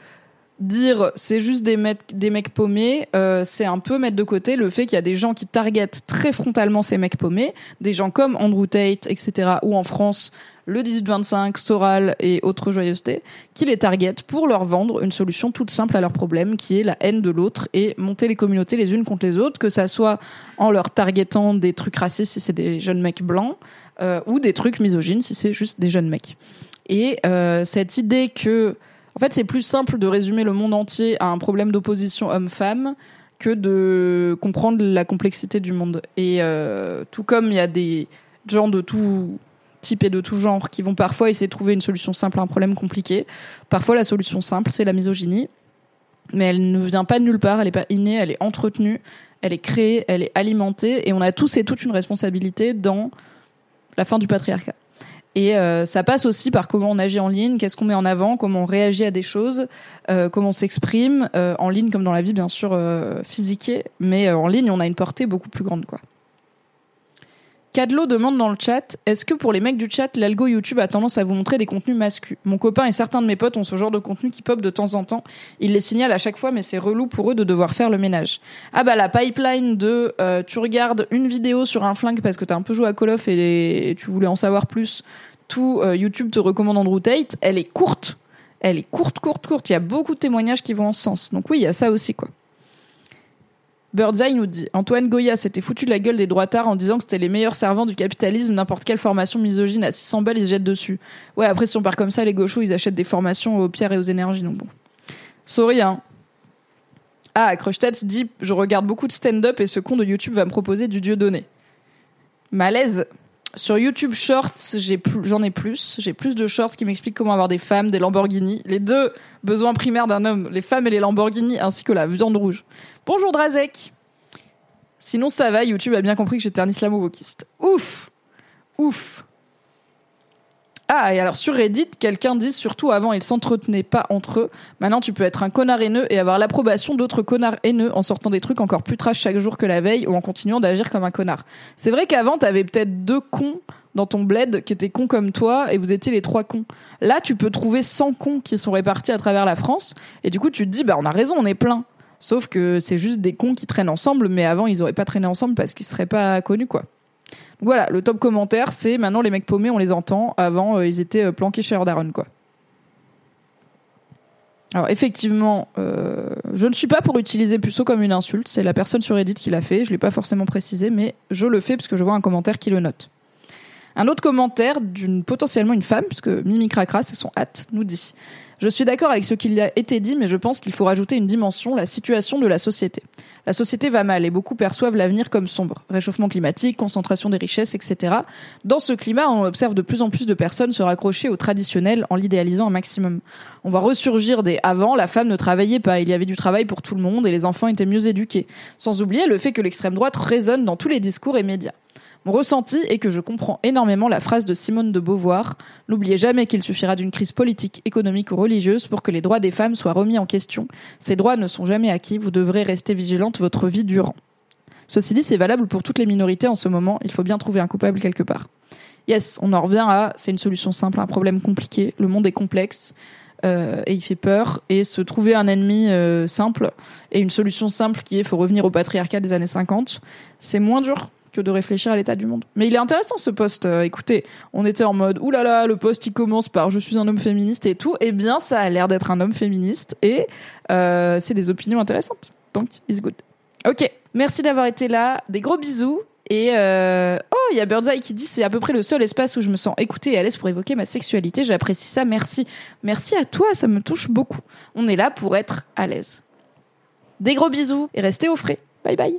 dire c'est juste des mecs, des mecs paumés, euh, c'est un peu mettre de côté le fait qu'il y a des gens qui targetent très frontalement ces mecs paumés, des gens comme Andrew Tate, etc., ou en France, le 18-25, Soral et autres joyeusetés, qui les targetent pour leur vendre une solution toute simple à leur problème, qui est la haine de l'autre et monter les communautés les unes contre les autres, que ça soit en leur targetant des trucs racistes si c'est des jeunes mecs blancs, euh, ou des trucs misogynes si c'est juste des jeunes mecs. Et euh, cette idée que en fait, c'est plus simple de résumer le monde entier à un problème d'opposition homme-femme que de comprendre la complexité du monde. Et euh, tout comme il y a des gens de tout type et de tout genre qui vont parfois essayer de trouver une solution simple à un problème compliqué, parfois la solution simple, c'est la misogynie. Mais elle ne vient pas de nulle part, elle n'est pas innée, elle est entretenue, elle est créée, elle est alimentée, et on a tous et toutes une responsabilité dans la fin du patriarcat. Et euh, ça passe aussi par comment on agit en ligne, qu'est-ce qu'on met en avant, comment on réagit à des choses, euh, comment on s'exprime euh, en ligne comme dans la vie bien sûr physique, mais en ligne on a une portée beaucoup plus grande quoi. Cadlo demande dans le chat Est-ce que pour les mecs du chat, l'algo YouTube a tendance à vous montrer des contenus masculins? Mon copain et certains de mes potes ont ce genre de contenu qui pop de temps en temps. Ils les signalent à chaque fois, mais c'est relou pour eux de devoir faire le ménage. Ah bah la pipeline de tu regardes une vidéo sur un flingue parce que t'as un peu joué à Call of et, tu voulais en savoir plus. Tout euh, YouTube te recommande Andrew Tate. Elle est courte. Elle est courte, courte, courte. Il y a beaucoup de témoignages qui vont en sens. Donc oui, il y a ça aussi quoi. Birdseye nous dit Antoine Goya s'était foutu de la gueule des droitards en disant que c'était les meilleurs servants du capitalisme. N'importe quelle formation misogyne à 600 balles, ils se jettent dessus. Ouais, après, si on part comme ça, les gauchos, ils achètent des formations aux pierres et aux énergies. Donc bon. Sorry, hein. Ah, Crushtats dit Je regarde beaucoup de stand-up et ce con de YouTube va me proposer du dieu donné. Malaise. Sur YouTube Shorts, j'en ai, plus. J'ai plus de shorts qui m'expliquent comment avoir des femmes, des Lamborghini. Les deux besoins primaires d'un homme, les femmes et les Lamborghini, ainsi que la viande rouge. Bonjour Drazek. Sinon ça va, YouTube a bien compris que j'étais un islamo-wokiste. Ouf Ouf ah, et alors sur Reddit, quelqu'un dit surtout avant ils s'entretenaient pas entre eux. Maintenant tu peux être un connard haineux et avoir l'approbation d'autres connards haineux en sortant des trucs encore plus trash chaque jour que la veille ou en continuant d'agir comme un connard. C'est vrai qu'avant t'avais peut-être deux cons dans ton bled qui étaient cons comme toi et vous étiez les trois cons. Là tu peux trouver 100 cons qui sont répartis à travers la France et du coup tu te dis bah on a raison, on est plein. Sauf que c'est juste des cons qui traînent ensemble mais avant ils auraient pas traîné ensemble parce qu'ils seraient pas connus quoi. Voilà, le top commentaire, c'est maintenant les mecs paumés, on les entend. Avant, euh, ils étaient euh, planqués chez Daron, quoi. Alors effectivement, euh, je ne suis pas pour utiliser puceau comme une insulte. C'est la personne sur Reddit qui l'a fait. Je l'ai pas forcément précisé, mais je le fais parce que je vois un commentaire qui le note. Un autre commentaire d'une potentiellement une femme, puisque Mimi Cracra, c'est son hâte, nous dit je suis d'accord avec ce qu'il a été dit, mais je pense qu'il faut rajouter une dimension, la situation de la société. La société va mal et beaucoup perçoivent l'avenir comme sombre. Réchauffement climatique, concentration des richesses, etc. Dans ce climat, on observe de plus en plus de personnes se raccrocher au traditionnel en l'idéalisant un maximum. On va ressurgir des avant, la femme ne travaillait pas, il y avait du travail pour tout le monde et les enfants étaient mieux éduqués. Sans oublier le fait que l'extrême droite résonne dans tous les discours et médias. Mon ressenti est que je comprends énormément la phrase de Simone de Beauvoir N'oubliez jamais qu'il suffira d'une crise politique, économique ou religieuse pour que les droits des femmes soient remis en question. Ces droits ne sont jamais acquis, vous devrez rester vigilante votre vie durant. Ceci dit, c'est valable pour toutes les minorités en ce moment, il faut bien trouver un coupable quelque part. Yes, on en revient à c'est une solution simple un problème compliqué, le monde est complexe. Euh, et il fait peur et se trouver un ennemi euh, simple et une solution simple qui est faut revenir au patriarcat des années 50, c'est moins dur de réfléchir à l'état du monde. Mais il est intéressant ce poste. Euh, écoutez, on était en mode oulala, le poste il commence par je suis un homme féministe et tout. Eh bien, ça a l'air d'être un homme féministe et euh, c'est des opinions intéressantes. Donc, it's good. Ok, merci d'avoir été là. Des gros bisous. Et euh, oh, il y a Birdseye qui dit c'est à peu près le seul espace où je me sens écoutée et à l'aise pour évoquer ma sexualité. J'apprécie ça. Merci, merci à toi. Ça me touche beaucoup. On est là pour être à l'aise. Des gros bisous et restez au frais. Bye bye.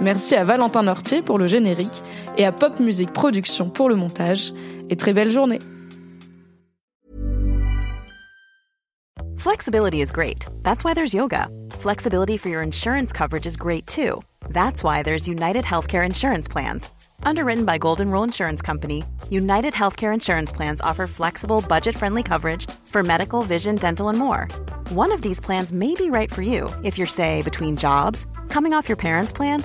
Merci à Valentin Nortier pour le générique et à Pop Music Production pour le montage. Et très belle journée. Flexibility is great. That's why there's yoga. Flexibility for your insurance coverage is great too. That's why there's United Healthcare Insurance Plans. Underwritten by Golden Rule Insurance Company, United Healthcare Insurance Plans offer flexible, budget friendly coverage for medical, vision, dental, and more. One of these plans may be right for you if you're, say, between jobs, coming off your parents' plan,